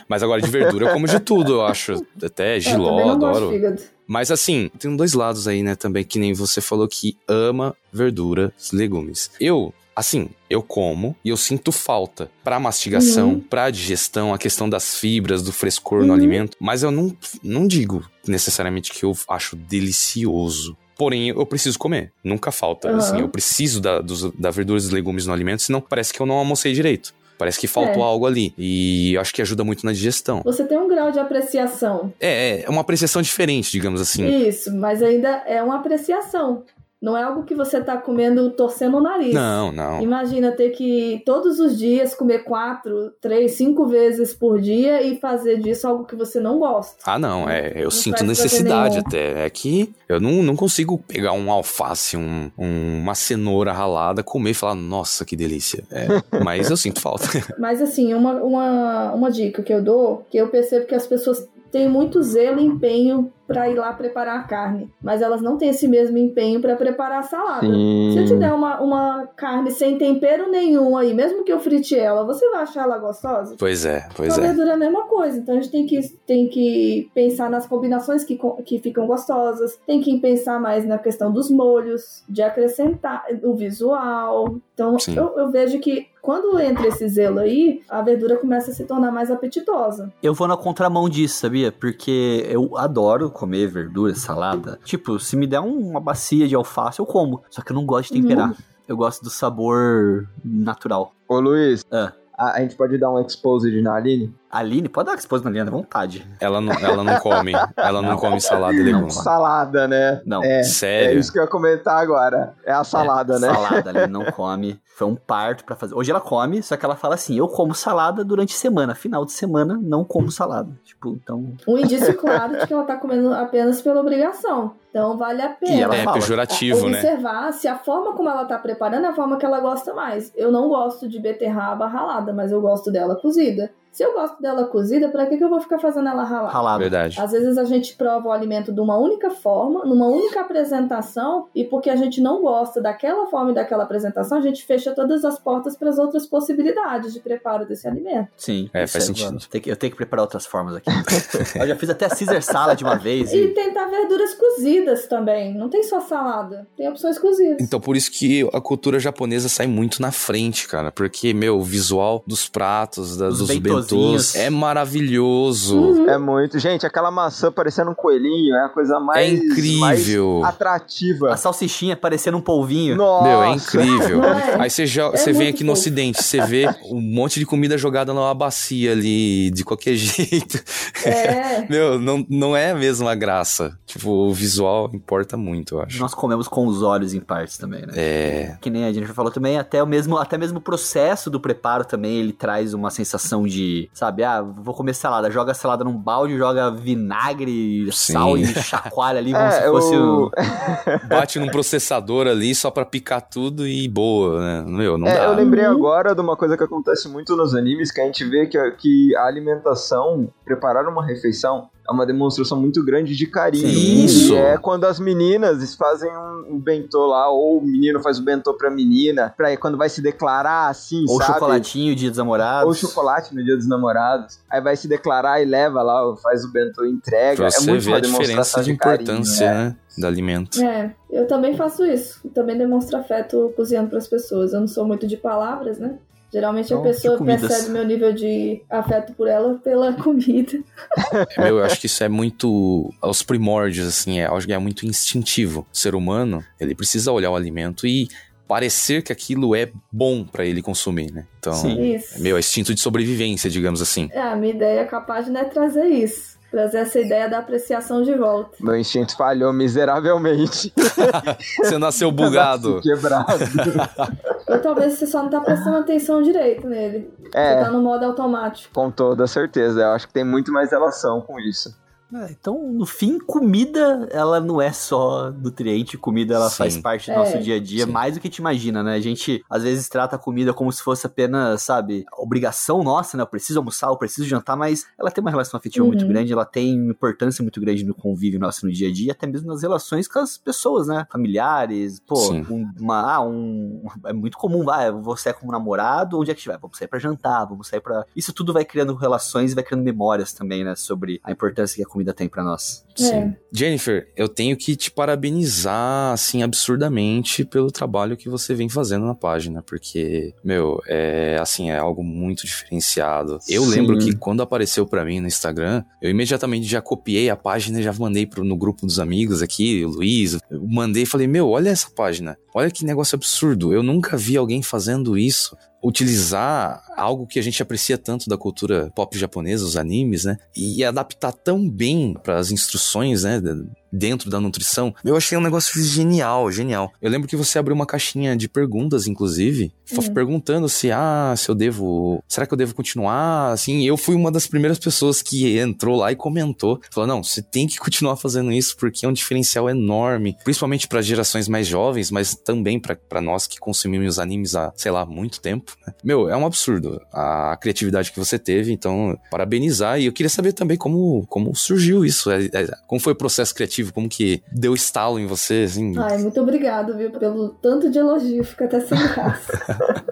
Mas agora de verdura eu como de tudo, eu acho. Até giló, eu adoro. Mas assim, tem dois lados aí, né, também, que nem você falou que ama verduras, legumes. Eu assim, eu como e eu sinto falta para mastigação, uhum. para digestão, a questão das fibras, do frescor uhum. no alimento, mas eu não, não digo necessariamente que eu acho delicioso. Porém, eu preciso comer. Nunca falta. Uhum. Assim, eu preciso da, dos, da verduras e legumes no alimento, senão parece que eu não almocei direito. Parece que faltou é. algo ali. E eu acho que ajuda muito na digestão. Você tem um grau de apreciação. É, é uma apreciação diferente, digamos assim. Isso, mas ainda é uma apreciação. Não é algo que você tá comendo torcendo o nariz. Não, não. Imagina ter que todos os dias comer quatro, três, cinco vezes por dia e fazer disso algo que você não gosta. Ah, não. É, eu não sinto necessidade até. É que eu não, não consigo pegar um alface, um, um, uma cenoura ralada, comer e falar, nossa, que delícia. É, mas eu sinto falta. Mas assim, uma, uma, uma dica que eu dou, que eu percebo que as pessoas têm muito zelo e empenho para ir lá preparar a carne, mas elas não têm esse mesmo empenho para preparar a salada. Sim. Se eu te der uma, uma carne sem tempero nenhum aí, mesmo que eu frite ela, você vai achar ela gostosa? Pois é, pois é. A verdura é a mesma coisa, então a gente tem que, tem que pensar nas combinações que, que ficam gostosas, tem que pensar mais na questão dos molhos, de acrescentar o visual. Então eu, eu vejo que quando entra esse zelo aí, a verdura começa a se tornar mais apetitosa. Eu vou na contramão disso, sabia? Porque eu adoro comer verdura, salada. Tipo, se me der uma bacia de alface, eu como. Só que eu não gosto de temperar. Uhum. Eu gosto do sabor natural. Ô Luiz, ah. a, a, gente pode dar um exposed na Aline? Aline, pode dar exposed na Aline à vontade. Ela não, ela não come. Ela não, não come salada de legume. Salada, né? Não. É, Sério? É isso que eu ia comentar agora. É a salada, é, né? Salada, Aline não come. Foi um parto para fazer. Hoje ela come, só que ela fala assim: eu como salada durante a semana. Final de semana, não como salada. Tipo, então. Um indício claro de que ela tá comendo apenas pela obrigação. Então vale a pena. E ela é fala, pejorativo, observar né? Observar se a forma como ela tá preparando é a forma que ela gosta mais. Eu não gosto de beterraba ralada, mas eu gosto dela cozida. Se eu gosto dela cozida, para que, que eu vou ficar fazendo ela ralada? Ralada. Verdade. Às vezes a gente prova o alimento de uma única forma, numa única apresentação, e porque a gente não gosta daquela forma e daquela apresentação, a gente fecha todas as portas para as outras possibilidades de preparo desse alimento. Sim. É, faz é, sentido. Eu tenho que preparar outras formas aqui. eu já fiz até Caesar salad uma vez. E... e tentar verduras cozidas também. Não tem só salada, tem opções cozidas. Então por isso que a cultura japonesa sai muito na frente, cara. Porque, meu, o visual dos pratos, da, dos bentos é maravilhoso. Uhum. É muito. Gente, aquela maçã parecendo um coelhinho é a coisa mais, é incrível. Mais atrativa. A salsichinha parecendo um polvinho. Nossa. Meu, é incrível. É. Aí você, já, é você vem aqui fofo. no ocidente, você vê um monte de comida jogada numa bacia ali, de qualquer jeito. É. Meu, não, não é a mesma graça. Tipo, o visual importa muito, eu acho. Nós comemos com os olhos em partes também, né? É. Que nem a Jennifer falou também, até o mesmo, até mesmo o processo do preparo também, ele traz uma sensação de, sabe, ah, vou comer salada, joga a salada num balde, joga vinagre, Sim. sal e chacoalha ali como é, se fosse o... Bate num processador ali só pra picar tudo e boa, né? Meu, não é, dá. Eu lembrei agora de uma coisa que acontece muito nos animes, que a gente vê que, que a alimentação, preparar uma refeição, é uma demonstração muito grande de carinho. Isso. é quando as meninas fazem um, um bentô lá, ou o menino faz o bentô pra menina, pra quando vai se declarar assim, ou sabe? Ou chocolatinho, dia dos namorados. Ou chocolate no dia dos namorados. Aí vai se declarar e leva lá, faz o bentô e entrega. Pra é você muito ver uma a diferença de, de importância, carinho, né? Do alimento. É, eu também faço isso. Eu também demonstro afeto cozinhando para as pessoas. Eu não sou muito de palavras, né? Geralmente a pessoa percebe meu nível de afeto por ela pela comida. Meu, eu acho que isso é muito aos primórdios, assim, é, acho que é muito instintivo. O ser humano, ele precisa olhar o alimento e parecer que aquilo é bom para ele consumir, né? Então, Sim. meu, é instinto de sobrevivência, digamos assim. É, a minha ideia é capaz de né, trazer isso trazer essa ideia da apreciação de volta. Meu instinto falhou miseravelmente. você nasceu bugado. quebrado. Ou talvez você só não tá prestando atenção direito nele. É. Você tá no modo automático. Com toda certeza. Eu acho que tem muito mais relação com isso. É, então, no fim, comida, ela não é só nutriente, comida ela Sim. faz parte do É, nosso dia a dia, sim. mais do que te imagina, né? A gente às vezes trata a comida como se fosse apenas, sabe, obrigação nossa, né? Eu preciso almoçar, eu preciso jantar, mas ela tem uma relação afetiva Uhum. muito grande, ela tem importância muito grande no convívio nosso no dia a dia, até mesmo nas relações com as pessoas, né? Familiares, pô, um, uma, ah, um, é muito comum, vai, você é como namorado, onde é que a gente vai? Vamos sair pra jantar, vamos sair pra... Isso tudo vai criando relações e vai criando memórias também, né? Sobre a importância que a comida tem pra nós. Sim. Jennifer, eu tenho que te parabenizar, assim, absurdamente pelo trabalho que você vem fazendo na página, porque, meu, é, assim, é algo muito diferenciado. Eu Sim. lembro que quando apareceu pra mim no Instagram, eu imediatamente já copiei a página e já mandei pro, no grupo dos amigos aqui, o Luiz, eu mandei e falei, meu, olha essa página, olha que negócio absurdo, eu nunca vi alguém fazendo isso. Utilizar algo que a gente aprecia tanto da cultura pop japonesa, os animes, né? E adaptar tão bem para as instruções, né? Dentro da nutrição. Eu achei um negócio genial, genial. Eu lembro que você abriu uma caixinha de perguntas, inclusive, Uhum. perguntando se, ah, se eu devo. Será que eu devo continuar? Assim, eu fui uma das primeiras pessoas que entrou lá e comentou. Falou, não, você tem que continuar fazendo isso porque é um diferencial enorme, principalmente para gerações mais jovens, mas também para nós que consumimos animes há, sei lá, muito tempo. Né? Meu, é um absurdo a criatividade que você teve, então, parabenizar. E eu queria saber também como, como surgiu isso, é, é, como foi o processo criativo, como que deu estalo em você, assim. Ai, muito obrigado, viu, pelo tanto de elogio, fica até sem graça.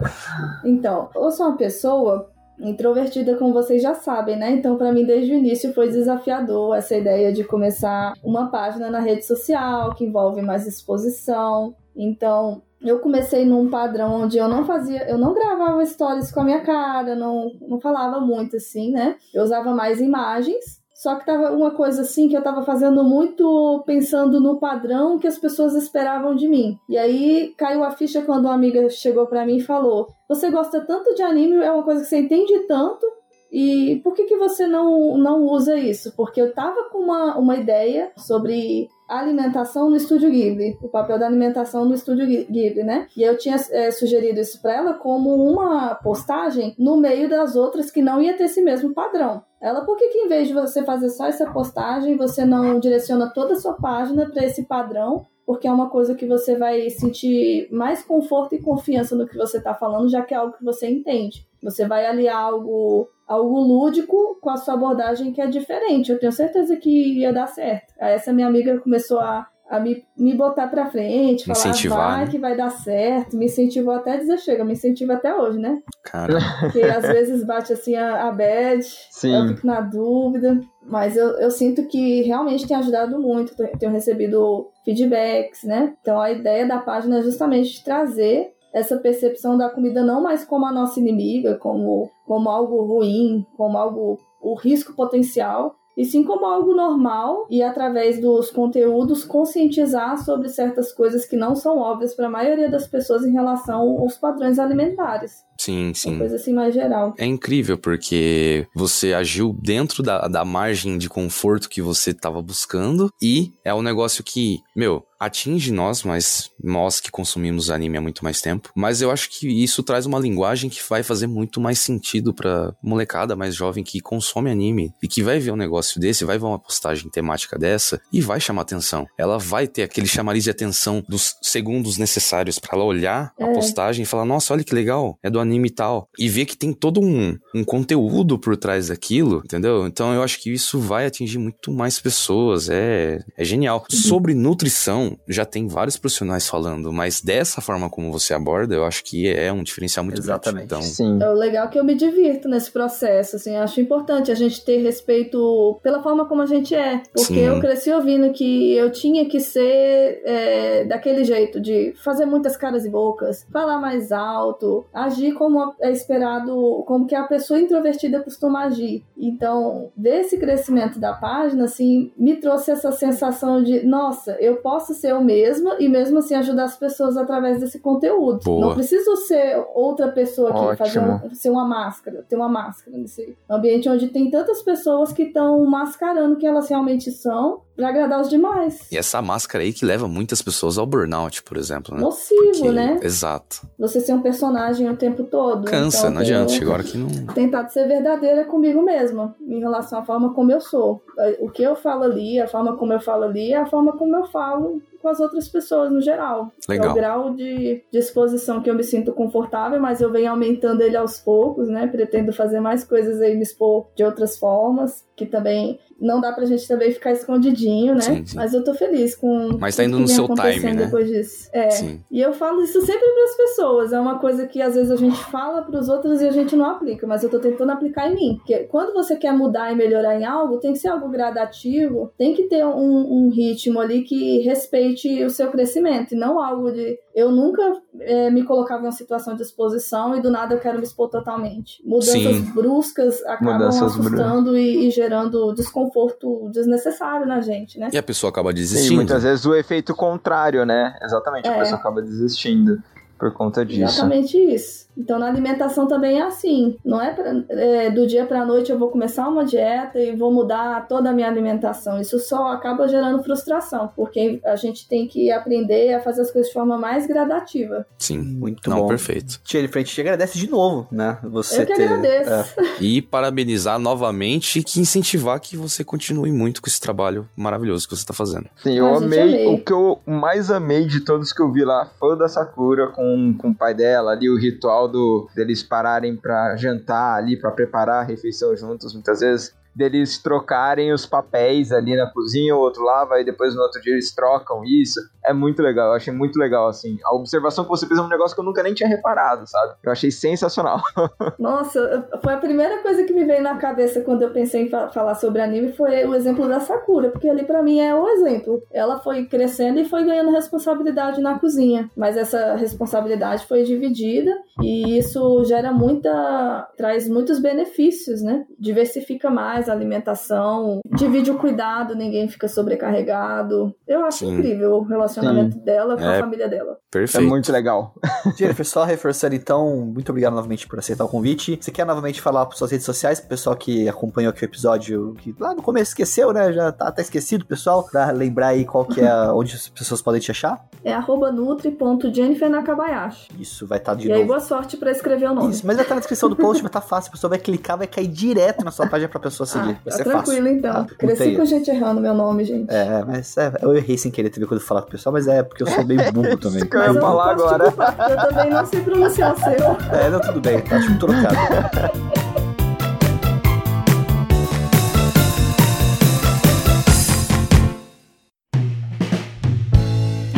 então, eu sou uma pessoa introvertida, como vocês já sabem, né? Então, pra mim, desde o início foi desafiador essa ideia de começar uma página na rede social que envolve mais exposição. Então, eu comecei num padrão onde eu não fazia, eu não gravava stories com a minha cara, não, não falava muito assim, né? Eu usava mais imagens. Só que tava uma coisa assim que eu tava fazendo muito pensando no padrão que as pessoas esperavam de mim. E aí caiu a ficha quando uma amiga chegou pra mim e falou: "Você gosta tanto de anime, é uma coisa que você entende tanto, e por que, que você não, não usa isso? Porque eu tava com uma, uma ideia sobre alimentação no Estúdio Ghibli, o papel da alimentação no Estúdio Ghi- Ghibli, né? E eu tinha é, sugerido isso pra ela como uma postagem no meio das outras que não ia ter esse mesmo padrão. Ela, por que, que em vez de você fazer só essa postagem, você não direciona toda a sua página para esse padrão? Porque é uma coisa que você vai sentir mais conforto e confiança no que você está falando, já que é algo que você entende. Você vai aliar algo, algo lúdico com a sua abordagem que é diferente. Eu tenho certeza que ia dar certo. Aí essa minha amiga começou a, a me, me botar pra frente, falar Incentivar, vai né? que vai dar certo. Me incentivou até dizer chega, me incentiva até hoje, né? Cara, Porque às vezes bate assim a, a bad, Sim. eu fico na dúvida. Mas eu, eu sinto que realmente tem ajudado muito. Tenho- recebido feedbacks, né? Então a ideia da página é justamente trazer essa percepção da comida não mais como a nossa inimiga, como, como algo ruim, como algo, o risco potencial, e sim como algo normal e através dos conteúdos conscientizar sobre certas coisas que não são óbvias para a maioria das pessoas em relação aos padrões alimentares. sim, Uma sim. coisa assim mais geral. É incrível porque você agiu dentro da, da margem de conforto que você estava buscando e é um negócio que, meu, atinge nós, mas nós que consumimos anime há muito mais tempo. Mas eu acho que isso traz uma linguagem que vai fazer muito mais sentido pra molecada mais jovem que consome anime e que vai ver um negócio desse, vai ver uma postagem temática dessa e vai chamar atenção. Ela vai ter aquele chamariz de atenção dos segundos necessários pra ela olhar a É. postagem e falar: Nossa, olha que legal, é do anime e tal. E ver que tem todo um, um conteúdo por trás daquilo, entendeu? Então eu acho que isso vai atingir muito mais pessoas. É, é genial. Sobre nutrição, já tem vários profissionais falando, mas dessa forma como você aborda, eu acho que é um diferencial muito Exatamente. grande. Então, Sim. É o legal que eu me divirto nesse processo, assim, acho importante a gente ter respeito pela forma como a gente é, porque Sim. eu cresci ouvindo que eu tinha que ser é, daquele jeito, de fazer muitas caras e bocas, falar mais alto, agir como é esperado, como que a pessoa introvertida costuma agir. Então, ver esse crescimento da página, assim, me trouxe essa sensação de, nossa, eu posso ser eu mesma e mesmo assim ajudar as pessoas através desse conteúdo. Boa. Não preciso ser outra pessoa aqui, fazer um- ser uma máscara, ter uma máscara nesse ambiente onde tem tantas pessoas que estão mascarando quem elas realmente são pra agradar os demais. E essa máscara aí que leva muitas pessoas ao burnout, por exemplo, né? Nocivo, Porque- né? Exato. Você ser um personagem o tempo todo. Cansa, Então, não adianta. eu- Chega a hora que não. tentado ser verdadeira comigo mesma, em relação à forma como eu sou. O que eu falo ali, a forma como eu falo ali, é a forma como eu falo com as outras pessoas no geral. É Legal. o grau de, de exposição que eu me sinto confortável, mas eu venho aumentando ele aos poucos, né? Pretendo fazer mais coisas aí, me expor de outras formas, que também não dá pra gente também ficar escondidinho, né? Sim, sim. Mas eu tô feliz com Mas tá indo no seu time, né? depois disso. É. Sim. E eu falo isso sempre para as pessoas. É uma coisa que às vezes a gente fala para os outros e a gente não aplica, mas eu tô tentando aplicar em mim. Porque quando você quer mudar e melhorar em algo, tem que ser algo gradativo, tem que ter um, um ritmo ali que respeite o seu crescimento e não algo de eu nunca eh, me colocava em uma situação de exposição e do nada eu quero me expor totalmente. Mudanças Sim. bruscas acabam Mudanças assustando e, e gerando desconforto desnecessário na gente, né? E a pessoa acaba E desistindo. muitas vezes o efeito contrário, né? Exatamente, a É. pessoa acaba desistindo por conta disso. Exatamente isso. Então na alimentação também é assim. Não é, pra, é, do dia para noite eu vou começar uma dieta e vou mudar toda a minha alimentação. Isso só acaba gerando frustração, porque a gente tem que aprender a fazer as coisas de forma mais gradativa. Sim. Muito Não, bom. perfeito. Jennifer, a gente te agradece de novo, né? Você eu que ter. agradeço. é. E parabenizar novamente e que incentivar que você continue muito com esse trabalho maravilhoso que você tá fazendo. Sim, eu A amei. amei. O que eu mais amei de todos que eu vi lá foi o da Sakura com, com o pai dela, ali, o ritual do deles pararem pra jantar ali, pra preparar a refeição juntos, muitas vezes. Deles trocarem os papéis ali na cozinha, o outro lava, e depois no outro dia eles trocam isso. É muito legal, eu achei muito legal, assim. A observação que você fez é um negócio que eu nunca nem tinha reparado, sabe? Eu achei sensacional. Nossa, foi a primeira coisa que me veio na cabeça quando eu pensei em fa- falar sobre anime foi o exemplo da Sakura, porque ali pra mim é o exemplo. Ela foi crescendo e foi ganhando responsabilidade na cozinha, mas essa responsabilidade foi dividida e isso gera muita, traz muitos benefícios, né? Diversifica mais a alimentação, divide o cuidado, ninguém fica sobrecarregado. Eu acho Sim. incrível o relacionamento dela com É. a família dela. É Perfeito. muito legal. Jennifer, só reforçando então, muito obrigado novamente por aceitar o convite. Você quer novamente falar para suas redes sociais, pro pessoal que acompanhou aqui o episódio, que lá no começo esqueceu, né? Já tá até esquecido, pessoal, pra lembrar aí qual que é onde as pessoas podem te achar. É arroba nutri.jennifer Nakabayashi. Isso vai estar de E aí, novo. boa sorte pra escrever o nome. Isso, mas vai estar na descrição do post, vai estar fácil. A pessoa vai clicar, vai cair direto na sua página pra pessoa seguir. Ah, tá tranquilo fácil. então. tá? Cresci com gente errando meu nome, gente. É, mas é, eu errei sem querer também quando eu falar com o pessoal, mas é porque eu sou bem burro também. Isso que eu ia falar agora. eu também não sei pronunciar o seu. É, não, tudo bem, tá tipo trocado.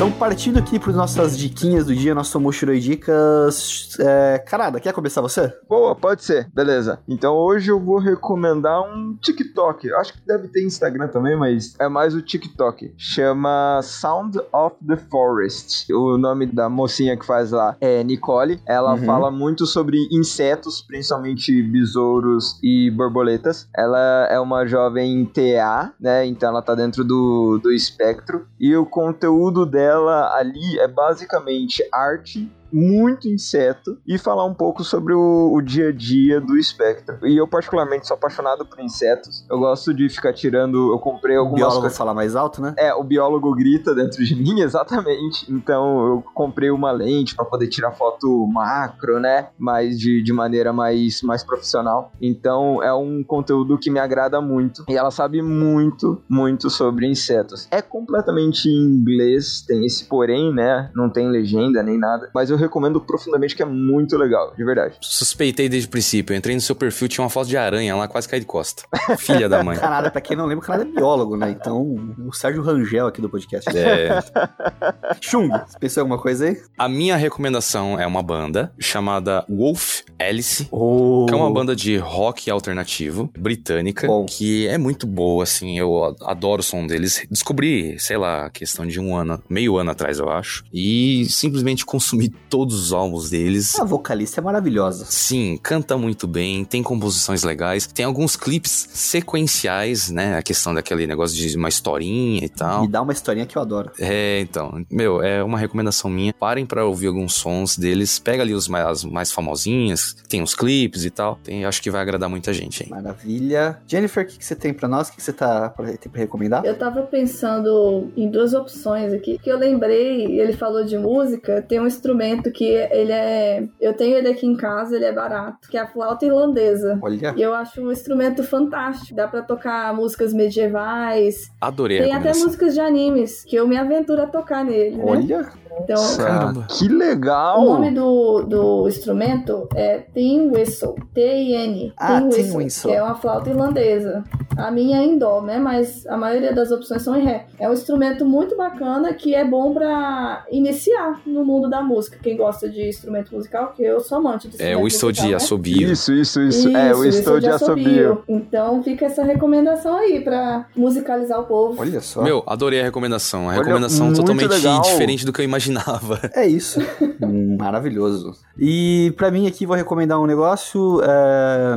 Então, partindo aqui para nossas diquinhas do dia, nosso Moshiroi Dicas. É, Carada, quer começar você? Boa, pode ser. Beleza. Então hoje eu vou recomendar um TikTok. Acho que deve ter Instagram também, mas é mais o TikTok. Chama Sound of the Forest. O nome da mocinha que faz lá é Nicole. Ela Uhum. fala muito sobre insetos, principalmente besouros e borboletas. Ela é uma jovem TA, né? Então ela tá dentro do, do espectro. E o conteúdo dela ali é basicamente arte muito inseto e falar um pouco sobre o, o dia a dia do espectro. E eu, particularmente, sou apaixonado por insetos. Eu gosto de ficar tirando. Eu comprei O algumas biólogo coisas. falar mais alto, né? É, o biólogo grita dentro de mim, exatamente. Então eu comprei uma lente para poder tirar foto macro, né? Mas de, de maneira mais, mais profissional. Então é um conteúdo que me agrada muito. E ela sabe muito, muito sobre insetos. É completamente em inglês, tem esse porém, né? Não tem legenda nem nada. Mas eu recomendo profundamente que é muito legal, de verdade. Suspeitei desde o princípio. Eu entrei no seu perfil, tinha uma foto de aranha lá, quase caí de costa. Filha da mãe. Canada, pra quem não lembra, o Canada é biólogo, né? Então, o Sérgio Rangel aqui do podcast. É, Chung, você pensou em alguma coisa aí? a minha recomendação é uma banda chamada Wolf Alice. Oh. Que é uma banda de rock alternativo, britânica, Bom. que é muito boa, assim, eu adoro o som deles. Descobri, sei lá, questão de um ano, meio ano atrás, eu acho, e simplesmente consumi todos os álbuns deles. A vocalista é maravilhosa. Sim, canta muito bem, tem composições legais, tem alguns clipes sequenciais, né? A questão daquele negócio de uma historinha e tal. Me dá uma historinha que eu adoro. É, então, meu, é uma recomendação minha. Parem pra ouvir alguns sons deles, pega ali os mais, as mais famosinhas, tem os clipes e tal. Tem, acho que vai agradar muita gente, hein? Maravilha. Jennifer, o que, que você tem pra nós? O que, que você tá pra, tem pra recomendar? Eu tava pensando em duas opções aqui, que eu lembrei, ele falou de música, tem um instrumento que ele é. Eu tenho ele aqui em casa, ele é barato, que é a flauta irlandesa. Olha. E eu acho um instrumento fantástico. Dá pra tocar músicas medievais. Adorei a Tem até músicas de animes, que eu me aventuro a tocar nele, né? Olha. Então, Caramba. Que legal! o nome do, do instrumento é Tin Whistle. T-I-N. Ah, Tin tin Whistle, whistle. Que é uma flauta irlandesa. A minha é em dó, né? Mas a maioria das opções são em ré. É um instrumento muito bacana que é bom pra iniciar no mundo da música. Quem gosta de instrumento musical, que eu sou amante de É o estou musical, de né? assobio. Isso, isso, isso. é, o isso estou de assobio. Então fica essa recomendação aí pra musicalizar o povo. Olha só. Meu, adorei a recomendação. A Olha, recomendação totalmente legal. diferente do que eu imaginava. É isso. Maravilhoso. E pra mim aqui vou recomendar um negócio. é,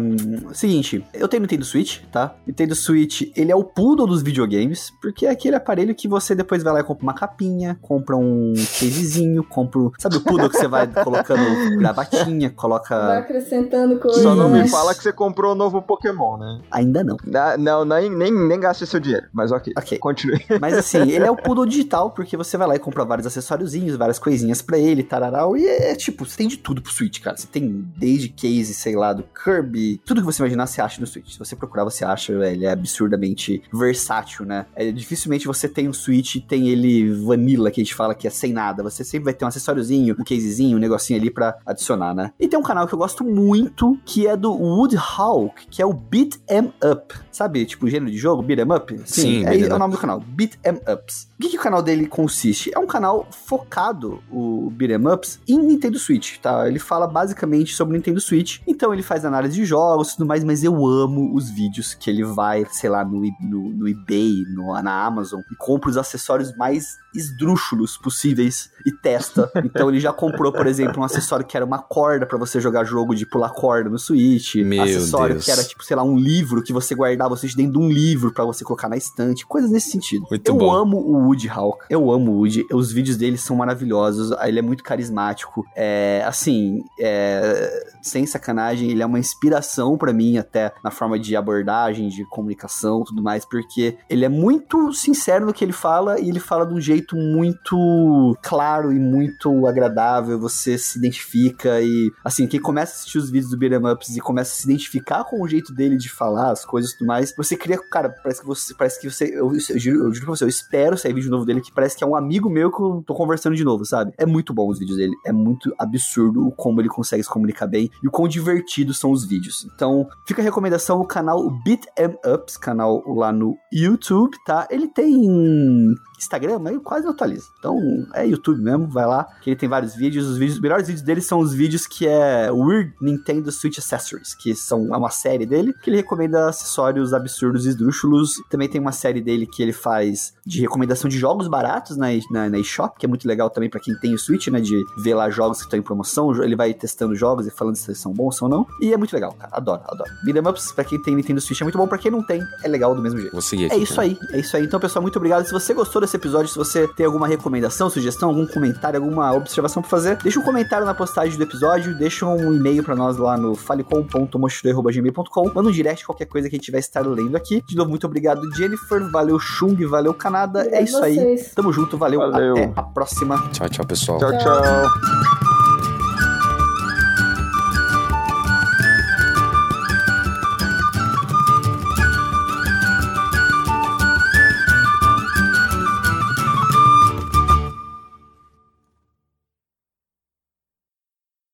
Seguinte, eu tenho Nintendo Switch, tá? Nintendo Switch, ele é o poodle dos videogames, porque é aquele aparelho que você depois vai lá e compra uma capinha, compra um casezinho, compra. um- Sabe o poodle que você vai colocando gravatinha, Vai coloca. acrescentando coisas. Só não me fala que você comprou o novo Pokémon, né? Ainda não. Ah, Não, nem, nem, nem gaste seu dinheiro, mas ok. Ok. Continue. Mas assim, ele é o poodle digital, porque você vai lá e compra vários acessóriozinhos, várias coisinhas pra ele, tararau, e é tipo, você tem de tudo pro Switch, cara. Você tem desde case, sei lá, do Kirby, tudo que você imaginar você acha no Switch. Se você procurar, você acha, ele é absurdamente versátil, né? É, dificilmente você tem um Switch e tem ele vanilla, que a gente fala que é sem nada. Você sempre vai ter um acessóriozinho, um casezinho, um negocinho ali pra adicionar, né? E tem um canal que eu gosto muito, que é do Woodhawk, que é o Beat 'em Up. Sabe, tipo, o gênero de jogo, Beat 'em Up? Sim, é, beat 'em é o nome do canal, Beat 'em Ups. O que, que o canal dele consiste? É um canal focado, o Beat 'em Ups, em Nintendo Switch, tá? Ele fala basicamente sobre Nintendo Switch. Então ele faz análise de jogos e tudo mais, mas eu amo os vídeos que ele vai, sei lá, no, no, no eBay, no, na Amazon, e compra os acessórios mais esdrúxulos possíveis e testa. Então ele já comprou, por exemplo, um acessório que era uma corda pra você jogar jogo de pular corda no Switch. Meu acessório Deus. que era tipo, sei lá, um livro que você guardava Switch dentro de um livro pra você colocar na estante, coisas nesse sentido. Muito eu bom. amo o Woody Hawk. Eu amo o Woody. Os vídeos dele são maravilhosos. Ele é muito carismático. É, assim, é, sem sacanagem, ele é uma inspiração pra mim até na forma de abordagem, de comunicação, tudo mais, porque ele é muito sincero no que ele fala e ele fala de um jeito muito claro e muito agradável. Você se identifica e, assim, quem começa a assistir os vídeos do Beat'em Ups e começa a se identificar com o jeito dele de falar as coisas e tudo mais, você cria, cara, parece que você, parece que você, eu, eu, juro, eu juro pra você, eu espero sair vídeo novo dele que parece que é um amigo meu que eu tô conversando de novo, sabe? É muito bom os vídeos dele, é muito absurdo como ele consegue se comunicar bem e o quão divertidos são os vídeos. Então, fica a recomendação, o canal Beat 'em Ups, canal lá no YouTube, tá? Ele tem Instagram, mas eu quase não atualizo. Então, é YouTube mesmo, vai lá, que ele tem vários vídeos. Os, vídeos, os melhores vídeos dele são os vídeos que é Weird Nintendo Switch Accessories, que são é uma série dele, que ele recomenda acessórios absurdos e esdrúxulos. Também tem uma série dele que ele faz de recomendação de jogos baratos na, na, na eShop, que é muito legal também pra quem tem o Switch, né, de ver lá jogos que estão em promoção. Ele vai testando jogos e falando se eles são bons ou não. E é muito legal, cara. Adoro, adoro. Beat'em Ups, pra quem tem Nintendo Switch é muito bom, pra quem não tem, é legal do mesmo jeito. Vou seguir aqui. É isso aí, é isso aí. Então, pessoal, muito obrigado. Se você gostou desse episódio, se você tem alguma recomendação, sugestão, algum comentário, alguma observação pra fazer, deixa um comentário na postagem do episódio, deixa um e-mail pra nós lá no falecom.mochilei.gmail.com, manda um direct, qualquer coisa que a gente vai estar lendo aqui. De novo, muito obrigado, Jennifer. Valeu, Chung, valeu, Canadá. É isso a aí. vocês. Tamo junto, valeu, Valeu. até a próxima. Tchau, tchau, pessoal. Tchau, tchau.